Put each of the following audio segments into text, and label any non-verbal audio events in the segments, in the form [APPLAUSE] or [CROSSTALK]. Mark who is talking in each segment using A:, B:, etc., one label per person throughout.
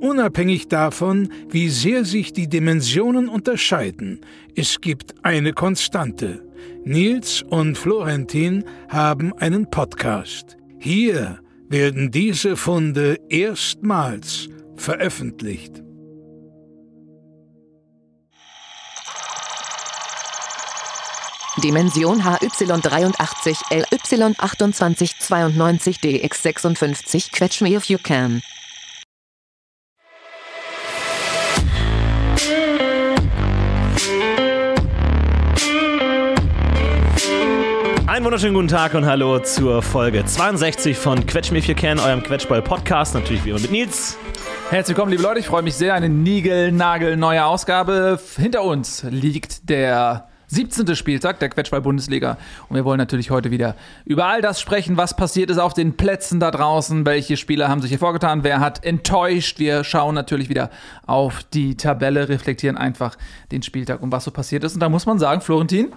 A: Unabhängig davon, wie sehr sich die Dimensionen unterscheiden, es gibt eine Konstante. Nils und Florentin haben einen Podcast. Hier werden diese Funde erstmals veröffentlicht.
B: Dimension HY83 LY2892 DX56 Quetch me if you can.
C: Einen wunderschönen guten Tag und hallo zur Folge 62 von Quetsch If You Can, eurem Quetschball-Podcast. Natürlich wie immer mit Nils.
D: Herzlich willkommen, liebe Leute. Ich freue mich sehr. Eine Nigel-Nagel-neue Ausgabe. Hinter uns liegt der 17. Spieltag der Quetschball-Bundesliga. Und wir wollen natürlich heute wieder über all das sprechen, was passiert ist auf den Plätzen da draußen. Welche Spieler haben sich hier vorgetan? Wer hat enttäuscht? Wir schauen natürlich wieder auf die Tabelle, reflektieren einfach den Spieltag und was so passiert ist. Und da muss man sagen, Florentin,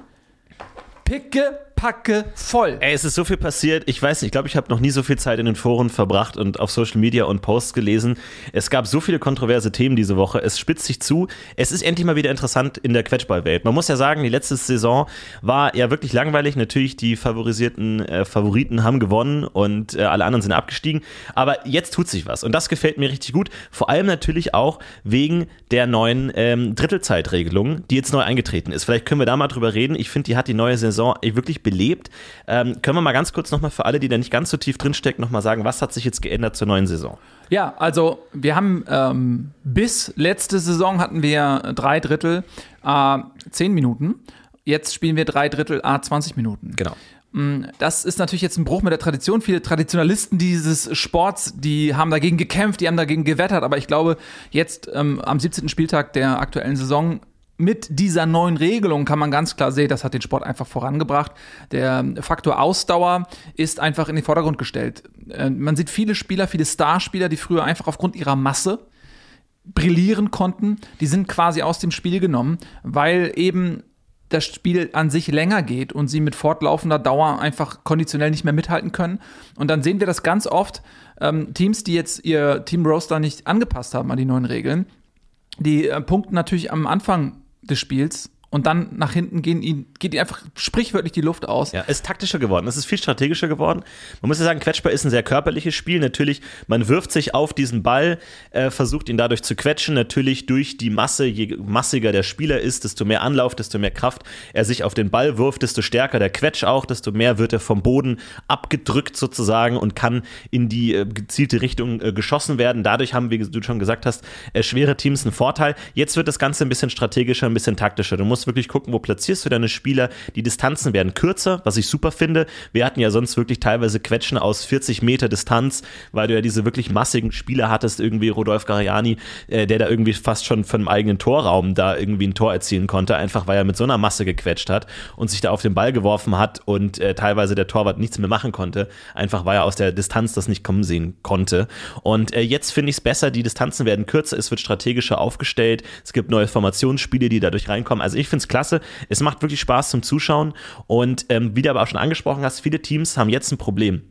D: picke packe voll.
C: Ey, es ist so viel passiert. Ich weiß nicht, ich glaube, ich habe noch nie so viel Zeit in den Foren verbracht und auf Social Media und Posts gelesen. Es gab so viele kontroverse Themen diese Woche. Es spitzt sich zu. Es ist endlich mal wieder interessant in der Quetschballwelt. Man muss ja sagen, die letzte Saison war ja wirklich langweilig. Natürlich, die favorisierten äh, Favoriten haben gewonnen und äh, alle anderen sind abgestiegen. Aber jetzt tut sich was und das gefällt mir richtig gut. Vor allem natürlich auch wegen der neuen ähm, Drittelzeitregelung, die jetzt neu eingetreten ist. Vielleicht können wir da mal drüber reden. Ich finde, die hat die neue Saison wirklich belebt. Ähm, können wir mal ganz kurz nochmal für alle, die da nicht ganz so tief drinstecken, nochmal sagen, was hat sich jetzt geändert zur neuen Saison?
D: Ja, also wir haben ähm, bis letzte Saison hatten wir drei Drittel äh, 10 Minuten. Jetzt spielen wir drei Drittel A 20 Minuten.
C: Genau.
D: Mm, das ist natürlich jetzt ein Bruch mit der Tradition. Viele Traditionalisten dieses Sports, die haben dagegen gekämpft, die haben dagegen gewettert. Aber ich glaube, jetzt ähm, am 17. Spieltag der aktuellen Saison mit dieser neuen Regelung kann man ganz klar sehen, das hat den Sport einfach vorangebracht. Der Faktor Ausdauer ist einfach in den Vordergrund gestellt. Äh, man sieht viele Spieler, viele Starspieler, die früher einfach aufgrund ihrer Masse brillieren konnten, die sind quasi aus dem Spiel genommen, weil eben das Spiel an sich länger geht und sie mit fortlaufender Dauer einfach konditionell nicht mehr mithalten können. Und dann sehen wir das ganz oft, ähm, Teams, die jetzt ihr Team Roster nicht angepasst haben an die neuen Regeln, die äh, punkten natürlich am Anfang des Spiels und dann nach hinten gehen ihn, geht ihm einfach sprichwörtlich die Luft aus.
C: Ja, ist taktischer geworden, es ist viel strategischer geworden. Man muss ja sagen, Quetschball ist ein sehr körperliches Spiel. Natürlich, man wirft sich auf diesen Ball, äh, versucht ihn dadurch zu quetschen. Natürlich durch die Masse, je massiger der Spieler ist, desto mehr Anlauf, desto mehr Kraft er sich auf den Ball wirft, desto stärker der Quetsch auch, desto mehr wird er vom Boden abgedrückt sozusagen und kann in die äh, gezielte Richtung äh, geschossen werden. Dadurch haben, wie du schon gesagt hast, äh, schwere Teams einen Vorteil. Jetzt wird das Ganze ein bisschen strategischer, ein bisschen taktischer. Du musst musst wirklich gucken, wo platzierst du deine Spieler. Die Distanzen werden kürzer, was ich super finde. Wir hatten ja sonst wirklich teilweise Quetschen aus 40 Meter Distanz, weil du ja diese wirklich massigen Spieler hattest, irgendwie Rodolf Gariani, äh, der da irgendwie fast schon von einem eigenen Torraum da irgendwie ein Tor erzielen konnte, einfach weil er mit so einer Masse gequetscht hat und sich da auf den Ball geworfen hat und äh, teilweise der Torwart nichts mehr machen konnte, einfach weil er aus der Distanz das nicht kommen sehen konnte. Und äh, jetzt finde ich es besser, die Distanzen werden kürzer, es wird strategischer aufgestellt, es gibt neue Formationsspiele, die dadurch reinkommen. Also ich finde es klasse. Es macht wirklich Spaß zum Zuschauen. Und ähm, wie du aber auch schon angesprochen hast, viele Teams haben jetzt ein Problem.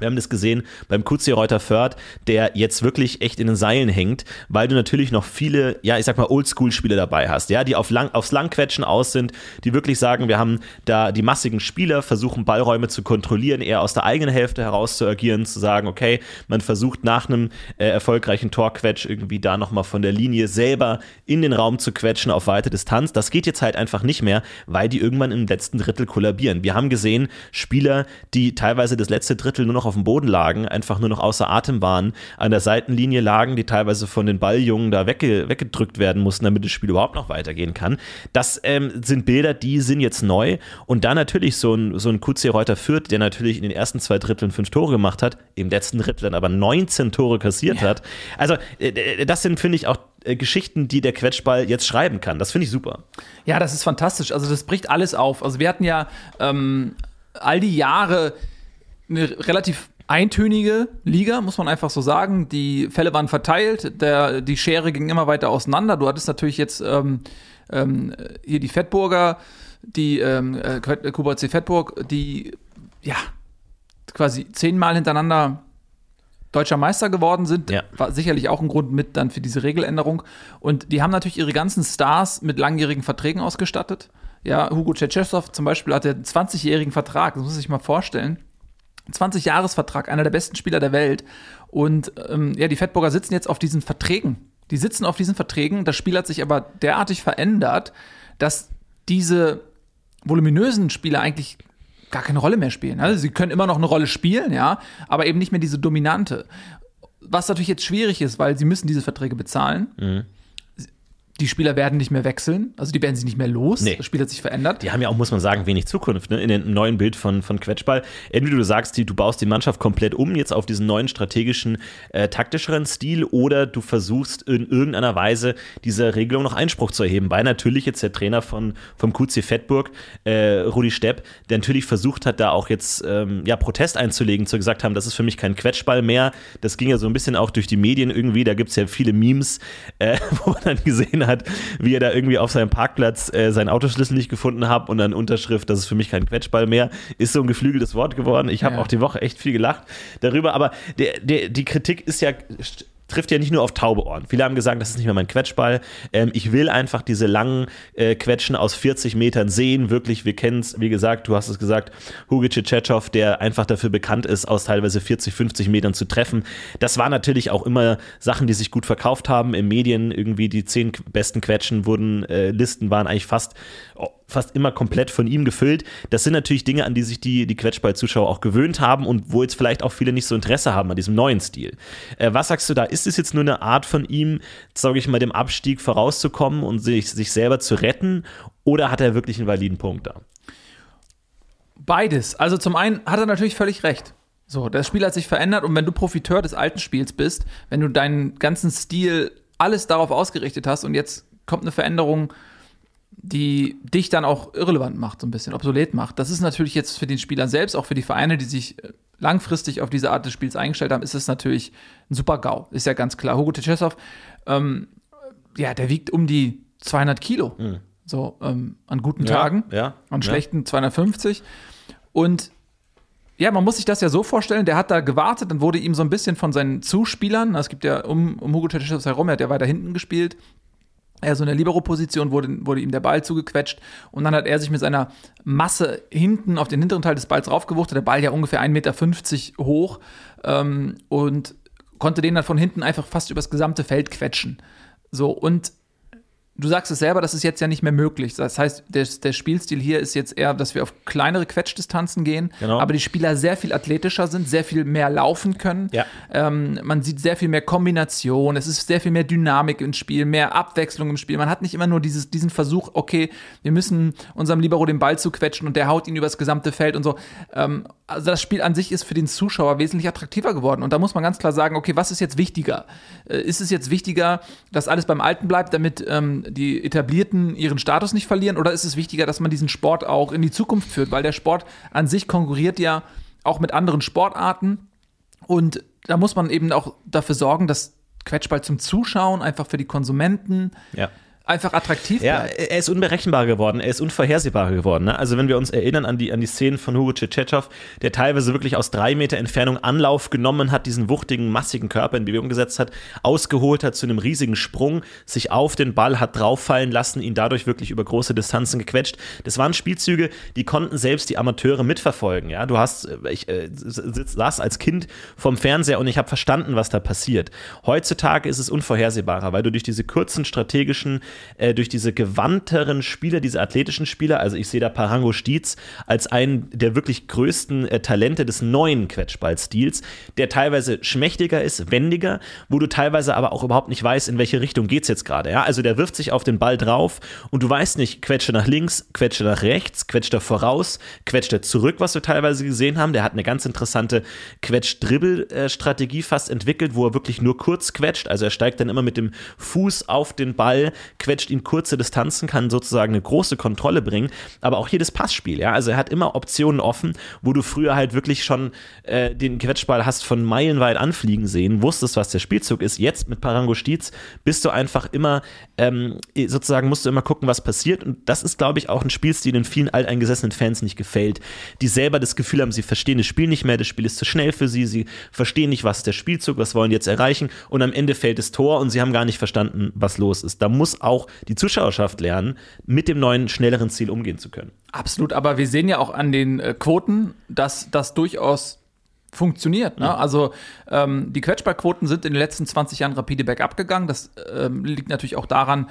C: Wir haben das gesehen beim QC Reuter Förth, der jetzt wirklich echt in den Seilen hängt, weil du natürlich noch viele, ja, ich sag mal, Oldschool-Spieler dabei hast, ja, die auf lang, aufs Langquetschen aus sind, die wirklich sagen, wir haben da die massigen Spieler, versuchen Ballräume zu kontrollieren, eher aus der eigenen Hälfte heraus zu agieren, zu sagen, okay, man versucht nach einem äh, erfolgreichen Torquetsch irgendwie da nochmal von der Linie selber in den Raum zu quetschen auf weite Distanz. Das geht jetzt halt einfach nicht mehr, weil die irgendwann im letzten Drittel kollabieren. Wir haben gesehen, Spieler, die teilweise das letzte Drittel nur noch auf dem Boden lagen, einfach nur noch außer Atem waren, an der Seitenlinie lagen, die teilweise von den Balljungen da wegge weggedrückt werden mussten, damit das Spiel überhaupt noch weitergehen kann. Das ähm, sind Bilder, die sind jetzt neu. Und dann natürlich so ein, so ein QC Reuter Fürth, der natürlich in den ersten zwei Dritteln fünf Tore gemacht hat, im letzten Drittel dann aber 19 Tore kassiert ja. hat. Also, äh, das sind, finde ich, auch äh, Geschichten, die der Quetschball jetzt schreiben kann. Das finde ich super.
D: Ja, das ist fantastisch. Also das bricht alles auf. Also wir hatten ja ähm, all die Jahre eine relativ eintönige Liga, muss man einfach so sagen. Die Fälle waren verteilt, der, die Schere ging immer weiter auseinander. Du hattest natürlich jetzt ähm, ähm, hier die Fettburger, die ähm, äh, QVC Fettburg, die ja quasi zehnmal hintereinander deutscher Meister geworden sind,
C: Ja.
D: war sicherlich auch ein Grund mit dann für diese Regeländerung. Und die haben natürlich ihre ganzen Stars mit langjährigen Verträgen ausgestattet. Ja, Hugo Tschetschesow zum Beispiel hat ja einen 20-jährigen Vertrag, das muss sich mal vorstellen. 20-Jahres-Vertrag, einer der besten Spieler der Welt. Und ähm, ja, die Fettburger sitzen jetzt auf diesen Verträgen. Die sitzen auf diesen Verträgen. Das Spiel hat sich aber derartig verändert, dass diese voluminösen Spieler eigentlich gar keine Rolle mehr spielen. Also sie können immer noch eine Rolle spielen, ja, aber eben nicht mehr diese dominante. Was natürlich jetzt schwierig ist, weil sie müssen diese Verträge bezahlen. Die Spieler werden nicht mehr wechseln, also die werden sich nicht mehr los.
C: Nee.
D: Das Spiel hat sich verändert.
C: Die haben ja auch, muss man sagen, wenig Zukunft ne? in dem neuen Bild von, von Quetschball. Entweder du sagst, die, du baust die Mannschaft komplett um, jetzt auf diesen neuen strategischen, äh, taktischeren Stil, oder du versuchst in irgendeiner Weise dieser Regelung noch Einspruch zu erheben. Weil natürlich jetzt der Trainer von, vom QC Fettburg, äh, Rudi Stepp, der natürlich versucht hat, da auch jetzt ähm, ja, Protest einzulegen, zu gesagt haben, das ist für mich kein Quetschball mehr. Das ging ja so ein bisschen auch durch die Medien irgendwie. Da gibt es ja viele Memes, äh, [LAUGHS] wo man dann gesehen hat, wie er da irgendwie auf seinem Parkplatz äh, seinen Autoschlüssel nicht gefunden hat und dann Unterschrift, das ist für mich kein Quetschball mehr, ist so ein geflügeltes Wort geworden. Ich habe
D: Ja.
C: auch die Woche echt viel gelacht darüber, aber der, der, die Kritik ist ja trifft ja nicht nur auf taube Ohren. Viele haben gesagt, das ist nicht mehr mein Quetschball. Ähm, ich will einfach diese langen äh, Quetschen aus 40 Metern sehen. Wirklich, wir kennen es, wie gesagt, du hast es gesagt, Hugo Tschetschew, der einfach dafür bekannt ist, aus teilweise 40, 50 Metern zu treffen. Das war natürlich auch immer Sachen, die sich gut verkauft haben. In Medien irgendwie die zehn besten Quetschen wurden, äh, Listen waren eigentlich fast fast immer komplett von ihm gefüllt. Das sind natürlich Dinge, an die sich die, die Quetschball-Zuschauer auch gewöhnt haben und wo jetzt vielleicht auch viele nicht so Interesse haben an diesem neuen Stil. Äh, was sagst du da? Ist es jetzt nur eine Art von ihm, sage ich mal, dem Abstieg vorauszukommen und sich, sich selber zu retten? Oder hat er wirklich einen validen Punkt da?
D: Beides. Also zum einen hat er natürlich völlig recht. So, das Spiel hat sich verändert und wenn du Profiteur des alten Spiels bist, wenn du deinen ganzen Stil alles darauf ausgerichtet hast und jetzt kommt eine Veränderung, die dich dann auch irrelevant macht, so ein bisschen obsolet macht. Das ist natürlich jetzt für den Spieler selbst, auch für die Vereine, die sich äh, langfristig auf diese Art des Spiels eingestellt haben, ist es natürlich ein super GAU. Ist ja ganz klar. Hugo Tschetschew, ähm, ja, der wiegt um die 200 Kilo. So, ähm, an guten Tagen.
C: ja,
D: An
C: ja.
D: schlechten 250. Und ja, man muss sich das ja so vorstellen, der hat da gewartet, dann wurde ihm so ein bisschen von seinen Zuspielern, es gibt ja um, um Hugo Tschetschew herum, er hat ja weiter hinten gespielt, er so in der Libero-Position wurde, wurde ihm der Ball zugequetscht und dann hat er sich mit seiner Masse hinten auf den hinteren Teil des Balls raufgewuchtet, der Ball ja ungefähr 1,50 Meter hoch ähm, und konnte den dann von hinten einfach fast übers gesamte Feld quetschen. So, und du sagst es selber, das ist jetzt ja nicht mehr möglich. Das heißt, der, der Spielstil hier ist jetzt eher, dass wir auf kleinere Quetschdistanzen gehen,
C: Genau.
D: aber die Spieler sehr viel athletischer sind, sehr viel mehr laufen können.
C: Ja.
D: Ähm, man sieht sehr viel mehr Kombination, es ist sehr viel mehr Dynamik im Spiel, mehr Abwechslung im Spiel. Man hat nicht immer nur dieses, diesen Versuch, okay, wir müssen unserem Libero den Ball zuquetschen und der haut ihn übers gesamte Feld und so. Ähm, also das Spiel an sich ist für den Zuschauer wesentlich attraktiver geworden. Und da muss man ganz klar sagen, okay, was ist jetzt wichtiger? Äh, ist es jetzt wichtiger, dass alles beim Alten bleibt, damit ähm, die Etablierten ihren Status nicht verlieren? Oder ist es wichtiger, dass man diesen Sport auch in die Zukunft führt? Weil der Sport an sich konkurriert ja auch mit anderen Sportarten. Und da muss man eben auch dafür sorgen, dass Quetschball zum Zuschauen einfach für die Konsumenten
C: Ja.
D: Einfach attraktiv
C: Ja,
D: bleibt.
C: er ist unberechenbar geworden, er ist unvorhersehbar geworden. Ne? Also wenn wir uns erinnern an die, an die Szenen von Hugo Tschetschew, der teilweise wirklich aus drei Meter Entfernung Anlauf genommen hat, diesen wuchtigen, massigen Körper in Bewegung gesetzt hat, ausgeholt hat zu einem riesigen Sprung, sich auf den Ball hat drauffallen lassen, ihn dadurch wirklich über große Distanzen gequetscht. Das waren Spielzüge, die konnten selbst die Amateure mitverfolgen. Ja, du hast, äh, ich äh, saß als Kind vom Fernseher und ich habe verstanden, was da passiert. Heutzutage ist es unvorhersehbarer, weil du durch diese kurzen strategischen äh, durch diese gewandteren Spieler, diese athletischen Spieler. Also ich sehe da Parango Stietz als einen der wirklich größten äh, Talente des neuen Quetschballstils, der teilweise schmächtiger ist, wendiger, wo du teilweise aber auch überhaupt nicht weißt, in welche Richtung geht es jetzt gerade. Ja? Also der wirft sich auf den Ball drauf und du weißt nicht, quetscht er nach links, quetscht er nach rechts, quetscht er voraus, quetscht er zurück, was wir teilweise gesehen haben. Der hat eine ganz interessante Quetsch-Dribbel-Strategie fast entwickelt, wo er wirklich nur kurz quetscht. Also er steigt dann immer mit dem Fuß auf den Ball, quetscht ihn kurze Distanzen, kann sozusagen eine große Kontrolle bringen, aber auch jedes Passspiel. Ja? Also er hat immer Optionen offen, wo du früher halt wirklich schon äh, den Quetschball hast von meilenweit anfliegen sehen, wusstest, was der Spielzug ist. Jetzt mit Parango Stiez bist du einfach immer, ähm, sozusagen musst du immer gucken, was passiert. Und das ist, glaube ich, auch ein Spielstil, den vielen alteingesessenen Fans nicht gefällt, die selber das Gefühl haben, sie verstehen das Spiel nicht mehr, das Spiel ist zu schnell für sie, sie verstehen nicht, was der Spielzug, was wollen die jetzt erreichen und am Ende fällt das Tor und sie haben gar nicht verstanden, was los ist. Da muss auch die Zuschauerschaft lernen, mit dem neuen, schnelleren Ziel umgehen zu können.
D: Absolut, aber wir sehen ja auch an den äh, Quoten, dass das durchaus funktioniert. Ne? Ja. Also ähm, die Quetschballquoten sind in den letzten 20 Jahren rapide bergab gegangen. Das ähm, liegt natürlich auch daran,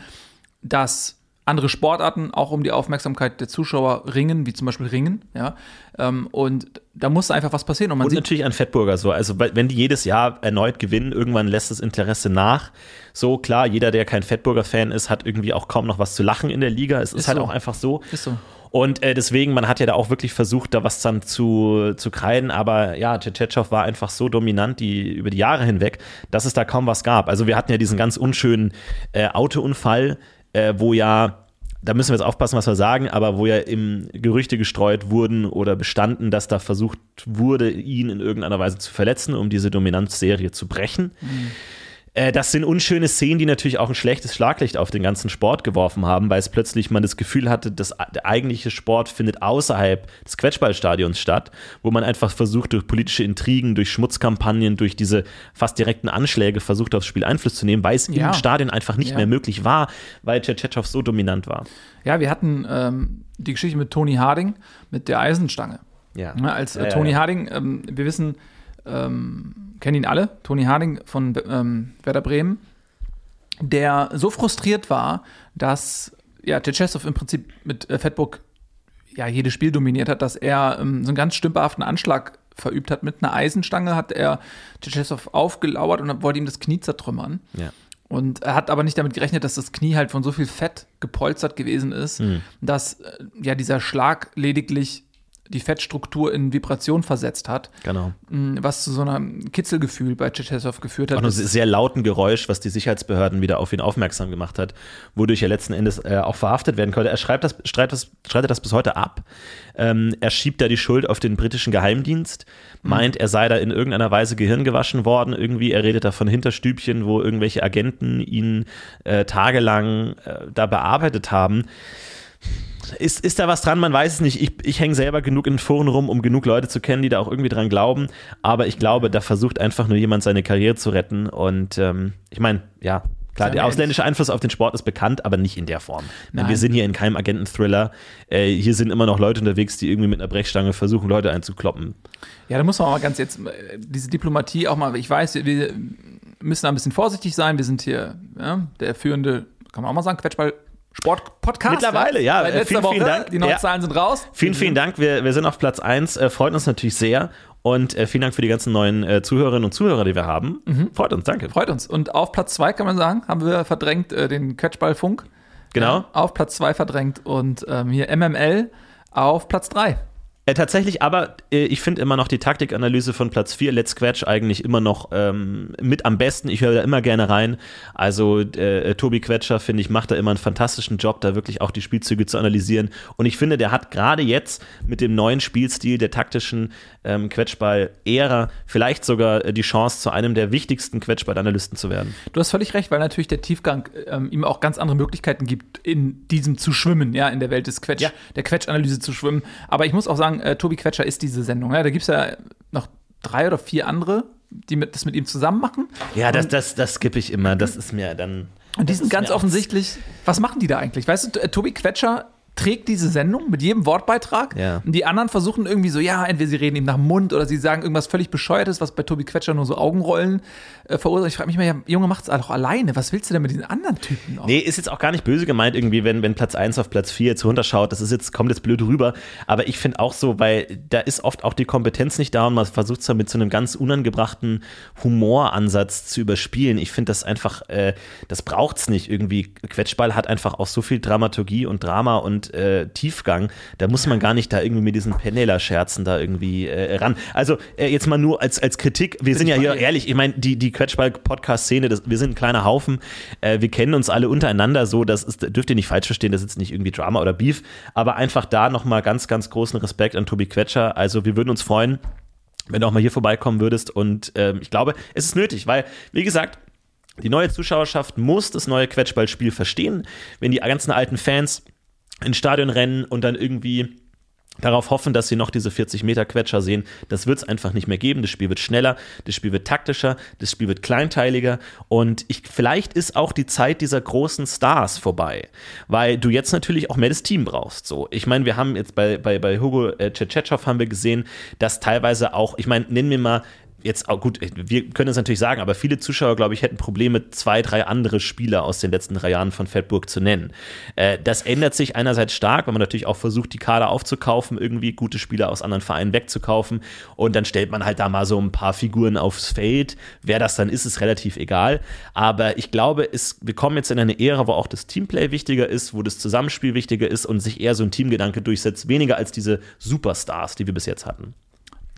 D: dass andere Sportarten auch um die Aufmerksamkeit der Zuschauer ringen, wie zum Beispiel Ringen, ja. Ähm, und da muss einfach was passieren.
C: Und, man und natürlich an Fettburger so. Also, wenn die jedes Jahr erneut gewinnen, irgendwann lässt das Interesse nach. So, klar, jeder, der kein Fettburger-Fan ist, hat irgendwie auch kaum noch was zu lachen in der Liga. Es ist, ist halt so. auch einfach so. Ist so. Und äh, deswegen, man hat ja da auch wirklich versucht, da was dann zu, zu kreiden, aber ja, Tschetschov war einfach so dominant die, über die Jahre hinweg, dass es da kaum was gab. Also wir hatten ja diesen ganz unschönen äh, Autounfall, äh, wo ja da müssen wir jetzt aufpassen, was wir sagen, aber wo ja im Gerüchte gestreut wurden oder bestanden, dass da versucht wurde, ihn in irgendeiner Weise zu verletzen, um diese Dominanzserie zu brechen. Mhm. Äh, das sind unschöne Szenen, die natürlich auch ein schlechtes Schlaglicht auf den ganzen Sport geworfen haben, weil es plötzlich man das Gefühl hatte, dass der eigentliche Sport findet außerhalb des Quetschballstadions statt, wo man einfach versucht, durch politische Intrigen, durch Schmutzkampagnen, durch diese fast direkten Anschläge versucht, aufs Spiel Einfluss zu nehmen, weil es ja. im Stadion einfach nicht ja. mehr möglich war, weil Tschetschetschov so dominant war.
D: Ja, wir hatten ähm, die Geschichte mit Tony Harding, mit der Eisenstange. Ja. ja als äh, Tony Harding, ähm, wir wissen, ähm, kennen ihn alle, Toni Harding von ähm, Werder Bremen, der so frustriert war, dass ja, Tschetschesow im Prinzip mit äh, Fettburg ja jedes Spiel dominiert hat, dass er ähm, so einen ganz stümperhaften Anschlag verübt hat. Mit einer Eisenstange hat er Tschetschesow aufgelauert und wollte ihm das Knie zertrümmern. Ja. Und er hat aber nicht damit gerechnet, dass das Knie halt von so viel Fett gepolstert gewesen ist, mhm. dass äh, ja dieser Schlag lediglich die Fettstruktur in Vibration versetzt hat.
C: Genau.
D: Mm, was zu so einem Kitzelgefühl bei Tschetschesow geführt hat.
C: Auch einem sehr lauten Geräusch, was die Sicherheitsbehörden wieder auf ihn aufmerksam gemacht hat, wodurch er letzten Endes äh, auch verhaftet werden konnte. Er schreibt das, streitet, das, streitet das bis heute ab. Ähm, er schiebt da die Schuld auf den britischen Geheimdienst, mhm. meint, er sei da in irgendeiner Weise Gehirn gewaschen worden. Irgendwie, er redet da von Hinterstübchen, wo irgendwelche Agenten ihn äh, tagelang äh, da bearbeitet haben. Ist, ist da was dran? Man weiß es nicht. Ich, ich hänge selber genug in Foren rum, um genug Leute zu kennen, die da auch irgendwie dran glauben. Aber ich glaube, da versucht einfach nur jemand seine Karriere zu retten. Und ähm, ich meine, ja, Klar, der ausländische Einfluss auf den Sport ist bekannt, aber nicht in der Form. Nein. Wir sind hier in keinem Agenten-Thriller. Äh, hier sind immer noch Leute unterwegs, die irgendwie mit einer Brechstange versuchen, Leute einzukloppen.
D: Ja, da muss man auch mal ganz jetzt, äh, diese Diplomatie auch mal, ich weiß, wir müssen da ein bisschen vorsichtig sein. Wir sind hier ja, der führende, kann man auch mal sagen, Quetschball Sport-Podcast.
C: Mittlerweile, ja.
D: Seit vielen, Woche. vielen Dank. Die neuen ja. Zahlen sind raus.
C: Vielen, vielen Dank. Wir, wir sind auf Platz 1. Äh, freut uns natürlich sehr. Und äh, vielen Dank für die ganzen neuen äh, Zuhörerinnen und Zuhörer, die wir haben. Mhm. Freut uns, danke.
D: Freut uns. Und auf Platz 2 kann man sagen, haben wir verdrängt äh, den Catchball-Funk.
C: Genau.
D: Ja, auf Platz 2 verdrängt. Und ähm, hier MML auf Platz 3.
C: Äh, tatsächlich, aber äh, ich finde immer noch die Taktikanalyse von Platz 4, Let's Quetch, eigentlich immer noch ähm, mit am besten. Ich höre da immer gerne rein. Also äh, Tobi Quetscher, finde ich, macht da immer einen fantastischen Job, da wirklich auch die Spielzüge zu analysieren. Und ich finde, der hat gerade jetzt mit dem neuen Spielstil der taktischen ähm, Quetschball-Ära vielleicht sogar äh, die Chance, zu einem der wichtigsten Quetschball-Analysten zu werden.
D: Du hast völlig recht, weil natürlich der Tiefgang ähm, ihm auch ganz andere Möglichkeiten gibt, in diesem zu schwimmen, ja, in der Welt des Quetsch, ja. der Quetsch-Analyse zu schwimmen. Aber ich muss auch sagen, äh, Tobi Quetscher ist diese Sendung. Ja? Da gibt es ja noch drei oder vier andere, die mit, das mit ihm zusammen machen.
C: Ja, das, das, das skippe ich immer. Das ist mir dann.
D: Und die sind ganz offensichtlich, was machen die da eigentlich? Weißt du, Tobi Quetscher trägt diese Sendung mit jedem Wortbeitrag.
C: Ja.
D: Und die anderen versuchen irgendwie so, ja, entweder sie reden ihm nach dem Mund oder sie sagen irgendwas völlig Bescheuertes, was bei Tobi Quetscher nur so Augenrollen äh, verursacht. Ich frage mich mal, ja, Junge, macht's doch alleine. Was willst du denn mit diesen anderen Typen noch?
C: Nee, ist jetzt auch gar nicht böse gemeint, irgendwie, wenn, wenn Platz 1 auf Platz 4 jetzt runterschaut. Das ist jetzt, kommt jetzt blöd rüber. Aber ich finde auch so, weil da ist oft auch die Kompetenz nicht da und man versucht es dann mit so einem ganz unangebrachten Humoransatz zu überspielen. Ich finde das einfach, äh, das braucht's nicht irgendwie. Quetschball hat einfach auch so viel Dramaturgie und Drama und äh, Tiefgang. Da muss man gar nicht da irgendwie mit diesen Penela-Scherzen da irgendwie äh, ran. Also äh, jetzt mal nur als, als Kritik. Wir sind ja hier ehrlich, ich meine, die, die Quetschball-Podcast-Szene, das- wir sind ein kleiner Haufen. Äh, wir kennen uns alle untereinander so. Das ist, dürft ihr nicht falsch verstehen, das ist jetzt nicht irgendwie Drama oder Beef. Aber einfach da nochmal ganz, ganz großen Respekt an Tobi Quetscher. Also wir würden uns freuen, wenn du auch mal hier vorbeikommen würdest. Und ähm, ich glaube, es ist nötig, weil, wie gesagt, die neue Zuschauerschaft muss das neue Quetschballspiel verstehen. Wenn die ganzen alten Fans ins Stadion rennen und dann irgendwie darauf hoffen, dass sie noch diese 40 Meter Quetscher sehen. Das wird es einfach nicht mehr geben. Das Spiel wird schneller, das Spiel wird taktischer, das Spiel wird kleinteiliger und ich, vielleicht ist auch die Zeit dieser großen Stars vorbei, weil du jetzt natürlich auch mehr das Team brauchst. So, ich meine, wir haben jetzt bei, bei, bei Hugo äh, Cecechov haben wir gesehen, dass teilweise auch, ich meine, nennen wir mal jetzt auch gut, wir können es natürlich sagen, aber viele Zuschauer, glaube ich, hätten Probleme, zwei, drei andere Spieler aus den letzten drei Jahren von Fettburg zu nennen. Äh, das ändert sich einerseits stark, weil man natürlich auch versucht, die Kader aufzukaufen, irgendwie gute Spieler aus anderen Vereinen wegzukaufen und dann stellt man halt da mal so ein paar Figuren aufs Feld. Wer das dann ist, ist relativ egal. Aber ich glaube, es, wir kommen jetzt in eine Ära, wo auch das Teamplay wichtiger ist, wo das Zusammenspiel wichtiger ist und sich eher so ein Teamgedanke durchsetzt, weniger als diese Superstars, die wir bis jetzt hatten.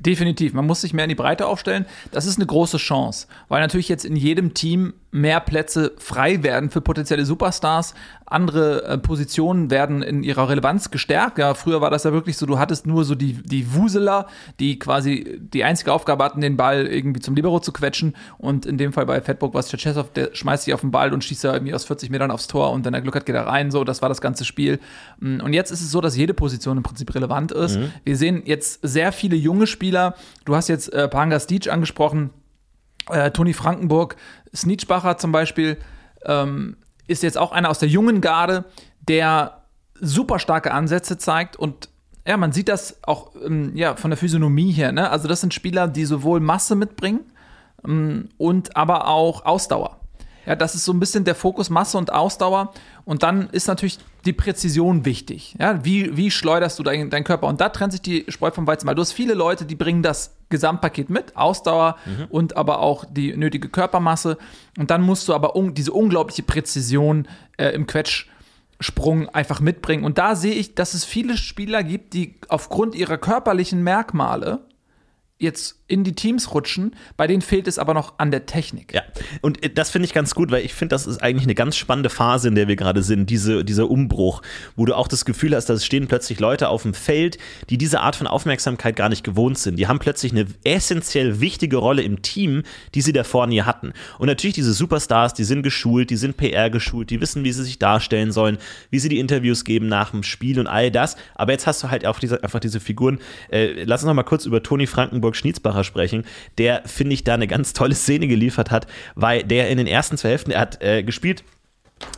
D: Definitiv. Man muss sich mehr in die Breite aufstellen. Das ist eine große Chance, weil natürlich jetzt in jedem Team mehr Plätze frei werden für potenzielle Superstars. Andere äh, Positionen werden in ihrer Relevanz gestärkt. Ja, früher war das ja wirklich so, du hattest nur so die, die Wuseler, die quasi die einzige Aufgabe hatten, den Ball irgendwie zum Libero zu quetschen. Und in dem Fall bei Fatburg war es Tschetschesow, der schmeißt sich auf den Ball und schießt da irgendwie aus 40 Metern aufs Tor und wenn er Glück hat, geht er rein. So, das war das ganze Spiel. Und jetzt ist es so, dass jede Position im Prinzip relevant ist. Wir sehen jetzt sehr viele junge Spieler. Du hast jetzt äh, Panga Stić angesprochen, äh, Toni Frankenburg, Snitschbacher zum Beispiel, ähm, ist jetzt auch einer aus der jungen Garde, der super starke Ansätze zeigt und ja, man sieht das auch ähm, ja, von der Physiognomie her. Ne? Also das sind Spieler, die sowohl Masse mitbringen ähm, und aber auch Ausdauer. Ja, das ist so ein bisschen der Fokus Masse und Ausdauer. Und dann ist natürlich die Präzision wichtig. Ja, wie, wie schleuderst du deinen dein Körper? Und da trennt sich die Spreu vom Weizen, weil du hast viele Leute, die bringen das Gesamtpaket mit, Ausdauer und aber auch die nötige Körpermasse. Und dann musst du aber un diese unglaubliche Präzision äh, im Quetschsprung einfach mitbringen. Und da sehe ich, dass es viele Spieler gibt, die aufgrund ihrer körperlichen Merkmale jetzt in die Teams rutschen, bei denen fehlt es aber noch an der Technik.
C: Ja, und äh, das finde ich ganz gut, weil ich finde, das ist eigentlich eine ganz spannende Phase, in der wir gerade sind, diese, dieser Umbruch, wo du auch das Gefühl hast, dass es stehen plötzlich Leute auf dem Feld, die diese Art von Aufmerksamkeit gar nicht gewohnt sind. Die haben plötzlich eine essentiell wichtige Rolle im Team, die sie davor nie hatten. Und natürlich diese Superstars, die sind geschult, die sind PR geschult, die wissen, wie sie sich darstellen sollen, wie sie die Interviews geben nach dem Spiel und all das. Aber jetzt hast du halt auch diese, einfach diese Figuren. Äh, lass uns noch mal kurz über Toni Frankenburg-Schnietzbacher sprechen, der, finde ich, da eine ganz tolle Szene geliefert hat, weil der in den ersten zwei Hälften, er hat äh, gespielt,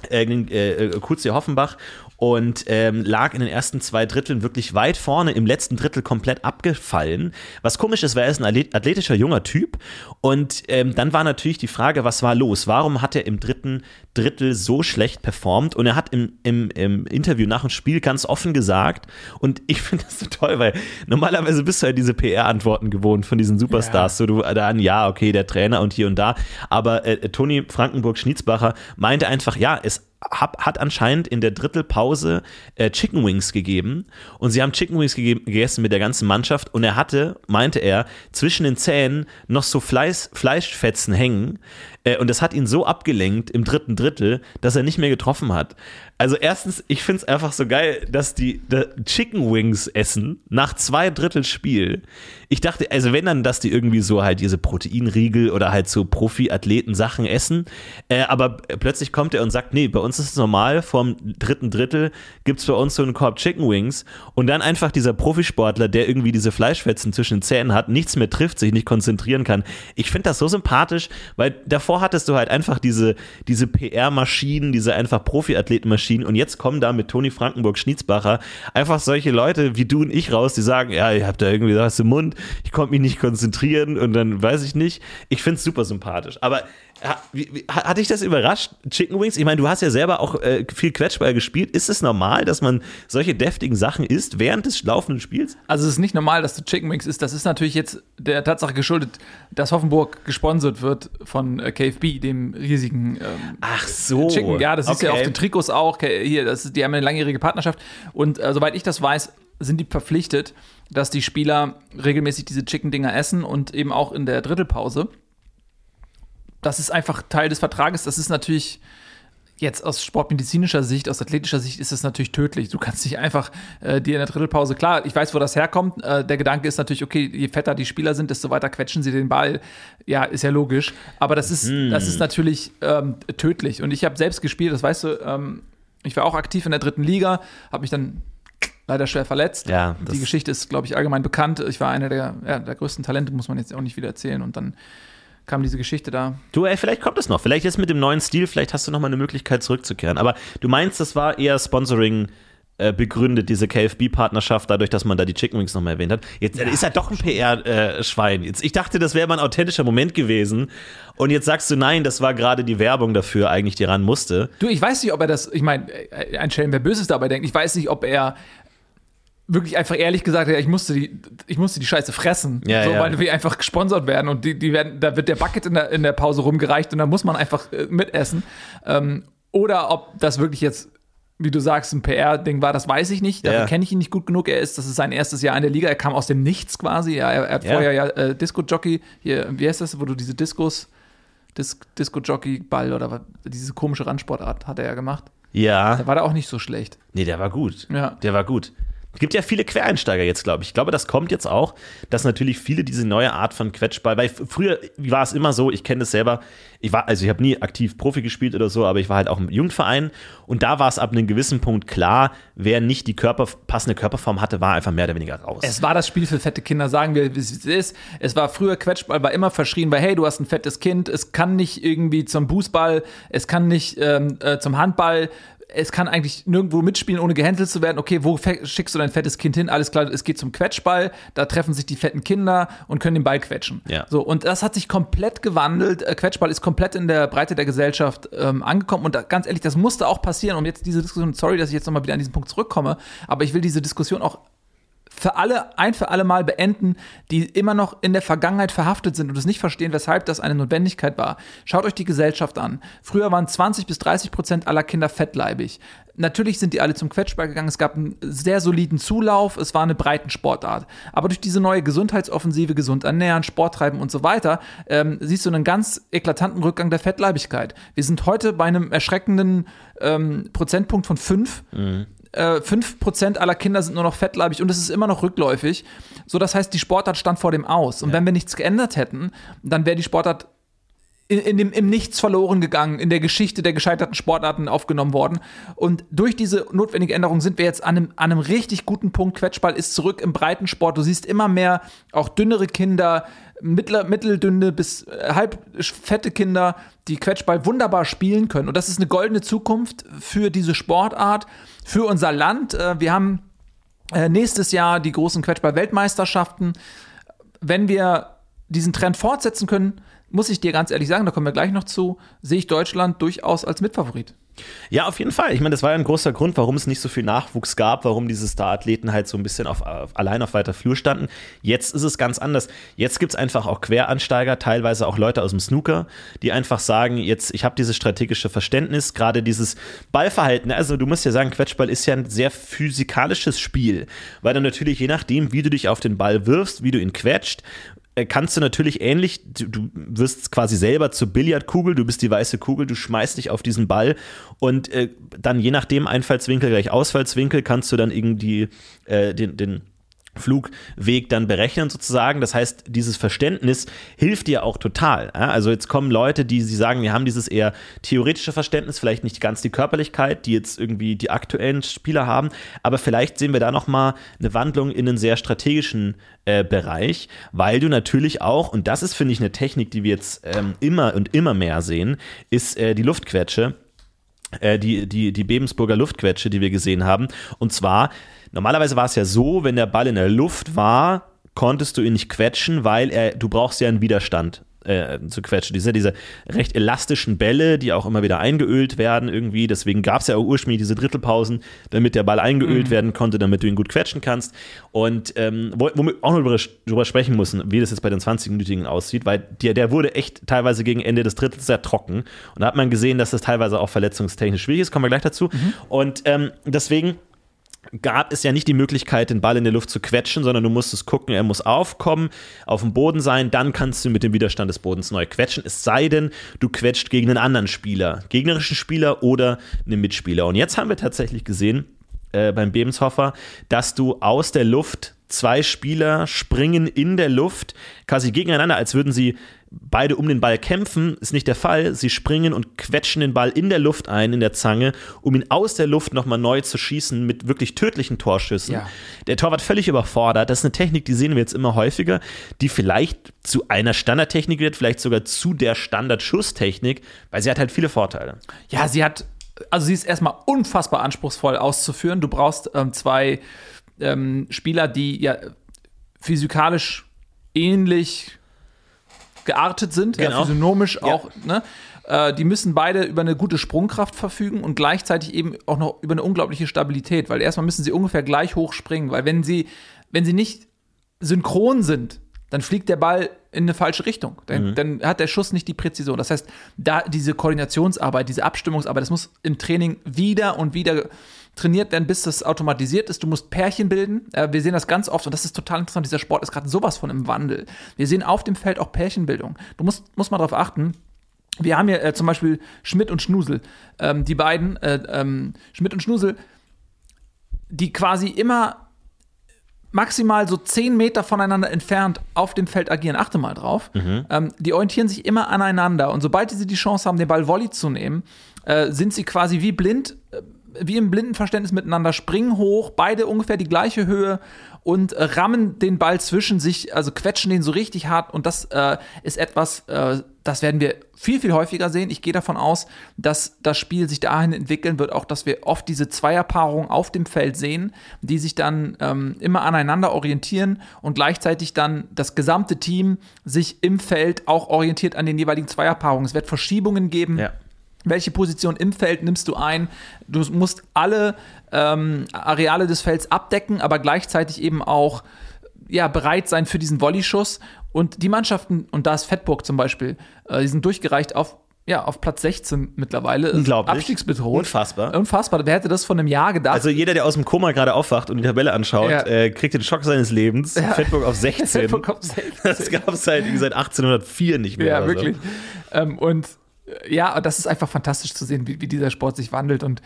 C: äh, äh, Kutzi Hoffenbach und ähm, lag in den ersten zwei Dritteln wirklich weit vorne, im letzten Drittel komplett abgefallen. Was komisch ist, weil er ist ein athlet- athletischer junger Typ und ähm, dann war natürlich die Frage, was war los? Warum hat er im dritten Drittel so schlecht performt? Und er hat im, im, im Interview nach dem Spiel ganz offen gesagt und ich [LAUGHS] finde das so toll, weil normalerweise bist du ja diese PR-Antworten gewohnt von diesen Superstars, so du da an, ja, okay, der Trainer und hier und da, aber äh, Toni Frankenburg-Schnietzbacher meinte einfach, ja, es hab, hat anscheinend in der Drittelpause äh, Chicken Wings gegeben. Und sie haben Chicken Wings gegeben, gegessen mit der ganzen Mannschaft. Und er hatte, meinte er, zwischen den Zähnen noch so Fleiß, Fleischfetzen hängen. Äh, und das hat ihn so abgelenkt im dritten Drittel, dass er nicht mehr getroffen hat. Also erstens, ich finde es einfach so geil, dass die, die Chicken Wings essen nach zwei Drittel Spiel. Ich dachte, also wenn dann, dass die irgendwie so halt diese Proteinriegel oder halt so Profi-Athleten Sachen essen, äh, aber plötzlich kommt er und sagt, nee, bei uns ist es normal, vom dritten Drittel gibt es bei uns so einen Korb Chicken Wings und dann einfach dieser Profisportler, der irgendwie diese Fleischfetzen zwischen den Zähnen hat, nichts mehr trifft, sich nicht konzentrieren kann. Ich finde das so sympathisch, weil davor hattest du halt einfach diese, diese PR-Maschinen, diese einfach Profiathletenmaschinen und jetzt kommen da mit Toni Frankenburg-Schnietzbacher einfach solche Leute wie du und ich raus, die sagen, ja, ihr habt da irgendwie was im Mund, ich konnte mich nicht konzentrieren und dann weiß ich nicht. Ich finde es super sympathisch. Aber hat dich das überrascht, Chicken Wings? Ich meine, du hast ja selber auch äh, viel Quetschball gespielt. Ist es normal, dass man solche deftigen Sachen isst während des laufenden Spiels?
D: Also es ist nicht normal, dass du Chicken Wings isst. Das ist natürlich jetzt der Tatsache geschuldet, dass Hoffenburg gesponsert wird von äh, KFB, dem riesigen ähm,
C: Ach so.
D: Chicken. Ja, das ist
C: okay.
D: ja auf den Trikots auch. Hier, das ist, die haben eine langjährige Partnerschaft. Und äh, soweit ich das weiß, sind die verpflichtet, dass die Spieler regelmäßig diese Chicken-Dinger essen und eben auch in der Drittelpause das ist einfach Teil des Vertrages. Das ist natürlich jetzt aus sportmedizinischer Sicht, aus athletischer Sicht ist es natürlich tödlich. Du kannst nicht einfach äh, dir in der Drittelpause, klar, ich weiß, wo das herkommt. Äh, der Gedanke ist natürlich, okay, je fetter die Spieler sind, desto weiter quetschen sie den Ball. Ja, ist ja logisch. Aber das ist, hm. das ist natürlich ähm, tödlich. Und ich habe selbst gespielt, das weißt du, ähm, ich war auch aktiv in der dritten Liga, habe mich dann leider schwer verletzt.
C: Ja,
D: die Geschichte ist, glaube ich, allgemein bekannt. Ich war einer der, ja, der größten Talente, muss man jetzt auch nicht wieder erzählen. Und dann kam diese Geschichte da.
C: Du, ey, vielleicht kommt es noch. Vielleicht ist mit dem neuen Stil, vielleicht hast du noch mal eine Möglichkeit zurückzukehren. Aber du meinst, das war eher Sponsoring äh, begründet, diese KFB-Partnerschaft, dadurch, dass man da die Chicken Wings nochmal erwähnt hat. Jetzt ja, ist er doch ein PR-Schwein. Äh, ich dachte, das wäre mal ein authentischer Moment gewesen. Und jetzt sagst du, nein, das war gerade die Werbung dafür eigentlich, die ran musste.
D: Du, ich weiß nicht, ob er das, ich meine, äh, ein Schelm, wer Böses dabei denkt, ich weiß nicht, ob er wirklich einfach ehrlich gesagt, ja, ich musste die, ich musste die Scheiße fressen,
C: ja,
D: so,
C: ja.
D: weil wir einfach gesponsert werden und die, die werden, da wird der Bucket in der, in der Pause rumgereicht und da muss man einfach äh, mitessen. Ähm, oder ob das wirklich jetzt, wie du sagst, ein PR-Ding war, das weiß ich nicht. Dafür kenne ich ihn nicht gut genug. Er ist, das ist sein erstes Jahr in der Liga. Er kam aus dem Nichts quasi. Er, er hat
C: Ja.
D: vorher ja äh, Disco-Jockey, hier, wie heißt das, wo du diese Diskos, Dis Disco-Jockey-Ball oder was, diese komische Randsportart hat er ja gemacht.
C: Ja.
D: Da war der auch nicht so schlecht.
C: Nee, der war gut.
D: Ja.
C: Der war gut. Es gibt ja viele Quereinsteiger jetzt, glaube ich. Ich glaube, das kommt jetzt auch, dass natürlich viele diese neue Art von Quetschball, weil früher war es immer so, ich kenne das selber, ich war, also ich habe nie aktiv Profi gespielt oder so, aber ich war halt auch im Jugendverein und da war es ab einem gewissen Punkt klar, wer nicht die Körper, passende Körperform hatte, war einfach mehr oder weniger raus.
D: Es war das Spiel für fette Kinder, sagen wir, wie es ist. Es war früher Quetschball, war immer verschrien, weil hey, du hast ein fettes Kind, es kann nicht irgendwie zum Fußball, es kann nicht ähm, äh, zum Handball, es kann eigentlich nirgendwo mitspielen, ohne gehänselt zu werden. Okay, wo schickst du dein fettes Kind hin? Alles klar, es geht zum Quetschball, da treffen sich die fetten Kinder und können den Ball quetschen.
C: Ja.
D: So, und das hat sich komplett gewandelt. Äh, Quetschball ist komplett in der Breite der Gesellschaft ähm, angekommen. Und da, ganz ehrlich, das musste auch passieren, um jetzt diese Diskussion, sorry, dass ich jetzt nochmal wieder an diesen Punkt zurückkomme, aber ich will diese Diskussion auch für alle, ein für alle Mal beenden, die immer noch in der Vergangenheit verhaftet sind und es nicht verstehen, weshalb das eine Notwendigkeit war. Schaut euch die Gesellschaft an. Früher waren 20 bis 30 Prozent aller Kinder fettleibig. Natürlich sind die alle zum Quetschball gegangen. Es gab einen sehr soliden Zulauf. Es war eine Breitensportart. Aber durch diese neue Gesundheitsoffensive, gesund ernähren, Sport treiben und so weiter, ähm, siehst du einen ganz eklatanten Rückgang der Fettleibigkeit. Wir sind heute bei einem erschreckenden ähm, Prozentpunkt von 5 äh, 5% aller Kinder sind nur noch fettleibig und es ist immer noch rückläufig. So, das heißt, die Sportart stand vor dem Aus. Und wenn wir nichts geändert hätten, dann wäre die Sportart in, in dem, im Nichts verloren gegangen, in der Geschichte der gescheiterten Sportarten aufgenommen worden. Und durch diese notwendige Änderung sind wir jetzt an einem, an einem richtig guten Punkt. Quetschball ist zurück im Breitensport. Du siehst immer mehr auch dünnere Kinder, mittler, mitteldünne bis äh, halb fette Kinder, die Quetschball wunderbar spielen können. Und das ist eine goldene Zukunft für diese Sportart, für unser Land. Äh, Wir haben äh, nächstes Jahr die großen Quetschball-Weltmeisterschaften. Wenn wir diesen Trend fortsetzen können, muss ich dir ganz ehrlich sagen, da kommen wir gleich noch zu, sehe ich Deutschland durchaus als Mitfavorit.
C: Ja, auf jeden Fall. Ich meine, das war ja ein großer Grund, warum es nicht so viel Nachwuchs gab, warum diese Star-Athleten halt so ein bisschen auf, auf, allein auf weiter Flur standen. Jetzt ist es ganz anders. Jetzt gibt es einfach auch Queransteiger, teilweise auch Leute aus dem Snooker, die einfach sagen, jetzt, ich habe dieses strategische Verständnis, gerade dieses Ballverhalten. Also du musst ja sagen, Quetschball ist ja ein sehr physikalisches Spiel, weil dann natürlich je nachdem, wie du dich auf den Ball wirfst, wie du ihn quetscht, kannst du natürlich ähnlich, du, du wirst quasi selber zur Billardkugel, du bist die weiße Kugel, du schmeißt dich auf diesen Ball und äh, dann je nachdem Einfallswinkel gleich Ausfallswinkel kannst du dann irgendwie äh, den, den Flugweg dann berechnen sozusagen. Das heißt, dieses Verständnis hilft dir auch total. Also jetzt kommen Leute, die sie sagen, wir haben dieses eher theoretische Verständnis, vielleicht nicht ganz die Körperlichkeit, die jetzt irgendwie die aktuellen Spieler haben, aber vielleicht sehen wir da noch mal eine Wandlung in einen sehr strategischen äh, Bereich, weil du natürlich auch und das ist finde ich eine Technik, die wir jetzt ähm, immer und immer mehr sehen, ist äh, die Luftquetsche äh, die, die, die Bebensburger Luftquetsche, die wir gesehen haben. Und zwar, normalerweise war es ja so, wenn der Ball in der Luft war, konntest du ihn nicht quetschen, weil er, du brauchst ja einen Widerstand äh, zu quetschen. Diese, diese recht elastischen Bälle, die auch immer wieder eingeölt werden irgendwie. Deswegen gab es ja auch ursprünglich diese Drittelpausen, damit der Ball eingeölt mhm. werden konnte, damit du ihn gut quetschen kannst. Und ähm, wo, wo wir auch noch darüber sprechen müssen, wie das jetzt bei den 20-Minütigen aussieht, weil der, der wurde echt teilweise gegen Ende des Drittels sehr trocken. Und da hat man gesehen, dass das teilweise auch verletzungstechnisch schwierig ist. Kommen wir gleich dazu. Mhm. Und ähm, deswegen gab es ja nicht die Möglichkeit, den Ball in der Luft zu quetschen, sondern du musstest gucken, er muss aufkommen, auf dem Boden sein, dann kannst du mit dem Widerstand des Bodens neu quetschen, es sei denn, du quetscht gegen einen anderen Spieler, gegnerischen Spieler oder einen Mitspieler. Und jetzt haben wir tatsächlich gesehen, äh, beim Bebenshofer, dass du aus der Luft zwei Spieler springen in der Luft quasi gegeneinander, als würden sie beide um den Ball kämpfen, ist nicht der Fall. Sie springen und quetschen den Ball in der Luft ein, in der Zange, um ihn aus der Luft nochmal neu zu schießen mit wirklich tödlichen Torschüssen. Ja. Der Torwart völlig überfordert. Das ist eine Technik, die sehen wir jetzt immer häufiger, die vielleicht zu einer Standardtechnik wird, vielleicht sogar zu der Standardschusstechnik, weil sie hat halt viele Vorteile.
D: Ja, sie hat, also sie ist erstmal unfassbar anspruchsvoll auszuführen. Du brauchst ähm, zwei ähm, Spieler, die ja physikalisch ähnlich geartet sind, genau. ja, physiognomisch auch, ne? Äh, die müssen beide über eine gute Sprungkraft verfügen und gleichzeitig eben auch noch über eine unglaubliche Stabilität, weil erstmal müssen sie ungefähr gleich hoch springen, weil wenn sie, wenn sie nicht synchron sind, dann fliegt der Ball in eine falsche Richtung. Dann, mhm. dann, hat der Schuss nicht die Präzision. Das heißt, da diese Koordinationsarbeit, diese Abstimmungsarbeit, das muss im Training wieder und wieder trainiert werden, bis das automatisiert ist. Du musst Pärchen bilden. Äh, wir sehen das ganz oft und das ist total interessant. Dieser Sport ist gerade sowas von im Wandel. Wir sehen auf dem Feld auch Pärchenbildung. Du musst, musst mal darauf achten. Wir haben hier äh, zum Beispiel Schmidt und Schnusel. Ähm, die beiden, äh, ähm, Schmidt und Schnusel, die quasi immer maximal so zehn Meter voneinander entfernt auf dem Feld agieren. Achte mal drauf. Mhm. Ähm, die orientieren sich immer aneinander und sobald sie die Chance haben, den Ball Volley zu nehmen, äh, sind sie quasi wie blind äh, wie im Blindenverständnis miteinander, springen hoch, beide ungefähr die gleiche Höhe und äh, rammen den Ball zwischen sich, also quetschen den so richtig hart. Und das äh, ist etwas, äh, das werden wir viel, viel häufiger sehen. Ich gehe davon aus, dass das Spiel sich dahin entwickeln wird, auch dass wir oft diese Zweierpaarung auf dem Feld sehen, die sich dann ähm, immer aneinander orientieren und gleichzeitig dann das gesamte Team sich im Feld auch orientiert an den jeweiligen Zweierpaarungen. Es wird Verschiebungen geben. Ja welche Position im Feld nimmst du ein? Du musst alle ähm, Areale des Felds abdecken, aber gleichzeitig eben auch ja, bereit sein für diesen Volleyschuss. Und die Mannschaften, und da ist Fettburg zum Beispiel, äh, die sind durchgereicht auf, ja, auf Platz 16 mittlerweile.
C: Unglaublich.
D: Abstiegsbedroht.
C: Unfassbar.
D: Unfassbar. Wer hätte das von einem Jahr gedacht?
C: Also jeder, der aus dem Koma gerade aufwacht und die Tabelle anschaut, ja. äh, kriegt den Schock seines Lebens. Ja. Fettburg auf [LAUGHS] 16. Fettburg auf 16. Das gab es seit, seit 1804 nicht mehr.
D: Ja, wirklich. So. Ähm, und ja, das ist einfach fantastisch zu sehen, wie, wie dieser Sport sich wandelt. Und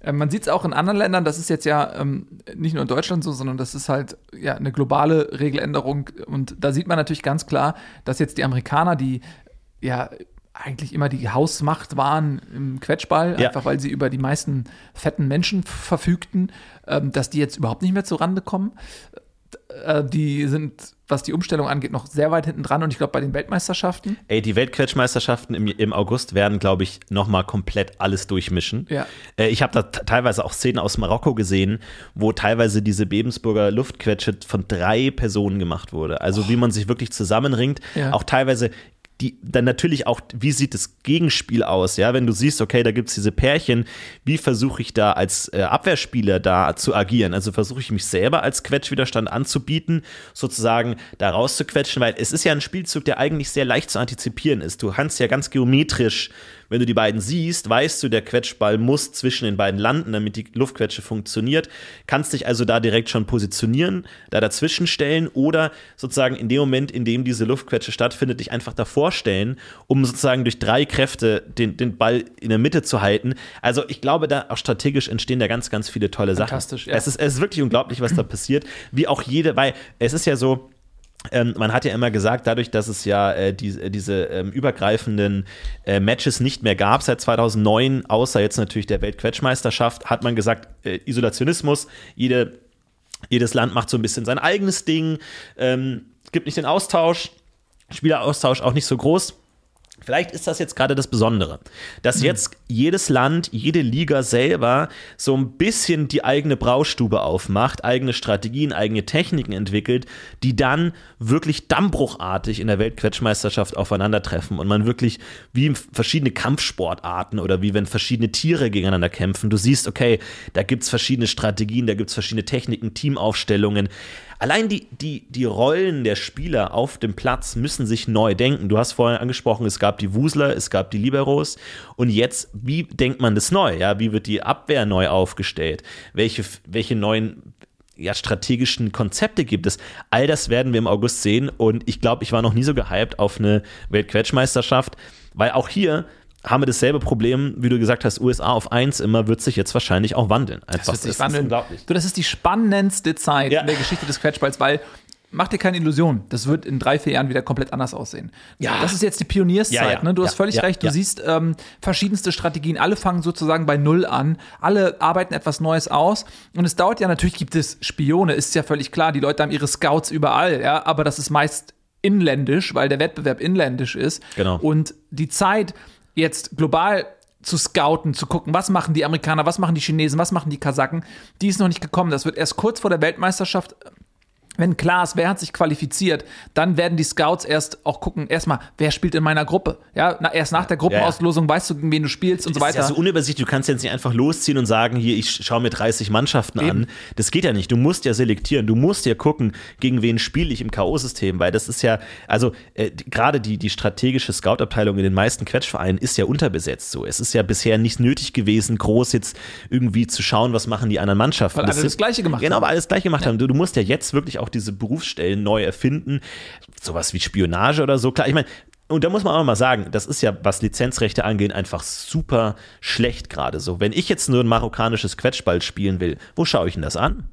D: äh, man sieht es auch in anderen Ländern, das ist jetzt ja ähm, nicht nur in Deutschland so, sondern das ist halt ja eine globale Regeländerung. Und da sieht man natürlich ganz klar, dass jetzt die Amerikaner, die ja eigentlich immer die Hausmacht waren im Quetschball, ja. einfach weil sie über die meisten fetten Menschen verfügten, ähm, dass die jetzt überhaupt nicht mehr zur Rande kommen. Äh, die sind, was die Umstellung angeht, noch sehr weit hinten dran und ich glaube bei den Weltmeisterschaften.
C: Ey, die Weltquetschmeisterschaften im, im August werden, glaube ich, nochmal komplett alles durchmischen.
D: Ja.
C: Äh, ich habe da teilweise auch Szenen aus Marokko gesehen, wo teilweise diese Bebensburger Luftquetsche von drei Personen gemacht wurde. Also oh. wie man sich wirklich zusammenringt. Ja. Auch teilweise die dann natürlich auch, wie sieht das Gegenspiel aus, ja, wenn du siehst, okay, da gibt es diese Pärchen, wie versuche ich da als äh, Abwehrspieler da zu agieren? Also versuche ich mich selber als Quetschwiderstand anzubieten, sozusagen da rauszuquetschen, weil es ist ja ein Spielzug, der eigentlich sehr leicht zu antizipieren ist. Du kannst ja ganz geometrisch wenn du die beiden siehst, weißt du, der Quetschball muss zwischen den beiden landen, damit die Luftquetsche funktioniert. Kannst dich also da direkt schon positionieren, da dazwischen stellen oder sozusagen in dem Moment, in dem diese Luftquetsche stattfindet, dich einfach davor stellen, um sozusagen durch drei Kräfte den, den Ball in der Mitte zu halten. Also ich glaube, da auch strategisch entstehen da ganz, ganz viele tolle Sachen.
D: Fantastisch, ja.
C: Es ist, es ist wirklich unglaublich, was da passiert. Wie auch jede, weil es ist ja so, ähm, man hat ja immer gesagt, dadurch, dass es ja äh, die, äh, diese ähm, übergreifenden äh, Matches nicht mehr gab seit 2009, außer jetzt natürlich der Weltquetschmeisterschaft, hat man gesagt, äh, Isolationismus, jede, jedes Land macht so ein bisschen sein eigenes Ding, ähm, es gibt nicht den Austausch, Spieleraustausch auch nicht so groß. Vielleicht ist das jetzt gerade das Besondere, dass jetzt jedes Land, jede Liga selber so ein bisschen die eigene Braustube aufmacht, eigene Strategien, eigene Techniken entwickelt, die dann wirklich dammbruchartig in der Weltquetschmeisterschaft aufeinandertreffen und man wirklich wie verschiedene Kampfsportarten oder wie wenn verschiedene Tiere gegeneinander kämpfen, du siehst, okay, da gibt es verschiedene Strategien, da gibt es verschiedene Techniken, Teamaufstellungen. Allein die, die, die Rollen der Spieler auf dem Platz müssen sich neu denken. Du hast vorhin angesprochen, es gab die Wusler, es gab die Liberos. Und jetzt, wie denkt man das neu? Ja, wie wird die Abwehr neu aufgestellt? Welche, welche neuen ja, strategischen Konzepte gibt es? All das werden wir im August sehen. Und ich glaube, ich war noch nie so gehypt auf eine Weltquetschmeisterschaft, weil auch hier haben wir dasselbe Problem, wie du gesagt hast, USA auf 1 immer, wird sich jetzt wahrscheinlich auch wandeln. Einfach.
D: Das wird sich
C: ist
D: wandeln.
C: unglaublich.
D: Du, das ist die spannendste Zeit
C: Ja.
D: in der Geschichte des Quetschballs, weil mach dir keine Illusion, das wird in drei, vier Jahren wieder komplett anders aussehen.
C: Ja.
D: Das ist jetzt die Pionierszeit.
C: Ja, ja.
D: Ne? Du hast völlig recht, du siehst ähm, verschiedenste Strategien, alle fangen sozusagen bei Null an, alle arbeiten etwas Neues aus und es dauert ja, natürlich gibt es Spione, ist ja völlig klar, die Leute haben ihre Scouts überall, ja, aber das ist meist inländisch, weil der Wettbewerb inländisch ist.
C: Genau.
D: Und die Zeit, jetzt global zu scouten, zu gucken, was machen die Amerikaner, was machen die Chinesen, was machen die Kasachen, die ist noch nicht gekommen. Das wird erst kurz vor der Weltmeisterschaft. Wenn klar ist, wer hat sich qualifiziert, dann werden die Scouts erst auch gucken, erstmal, wer spielt in meiner Gruppe. Ja, na, erst nach der Gruppenauslosung weißt du, gegen wen du spielst und so
C: Das ist
D: weiter.
C: ja so unübersichtlich. Du kannst jetzt nicht einfach losziehen und sagen, hier, ich schaue mir 30 Mannschaften
D: Eben.
C: an. Das geht ja nicht. Du musst ja selektieren. Du musst ja gucken, gegen wen spiele ich im K.O.-System, weil das ist ja, also äh, gerade die, die strategische Scout-Abteilung in den meisten Quetschvereinen ist ja unterbesetzt so. Es ist ja bisher nicht nötig gewesen, groß jetzt irgendwie zu schauen, was machen die anderen Mannschaften.
D: Weil alle
C: sind-
D: das Gleiche gemacht
C: genau,
D: haben.
C: weil alle das Gleiche gemacht haben. Du, du musst ja jetzt wirklich auch diese Berufsstellen neu erfinden. Sowas wie Spionage oder so. Klar, ich meine, und da muss man auch mal sagen, das ist ja, was Lizenzrechte angeht, einfach super schlecht gerade so. Wenn ich jetzt nur ein marokkanisches Quetschball spielen will, wo schaue ich denn das an?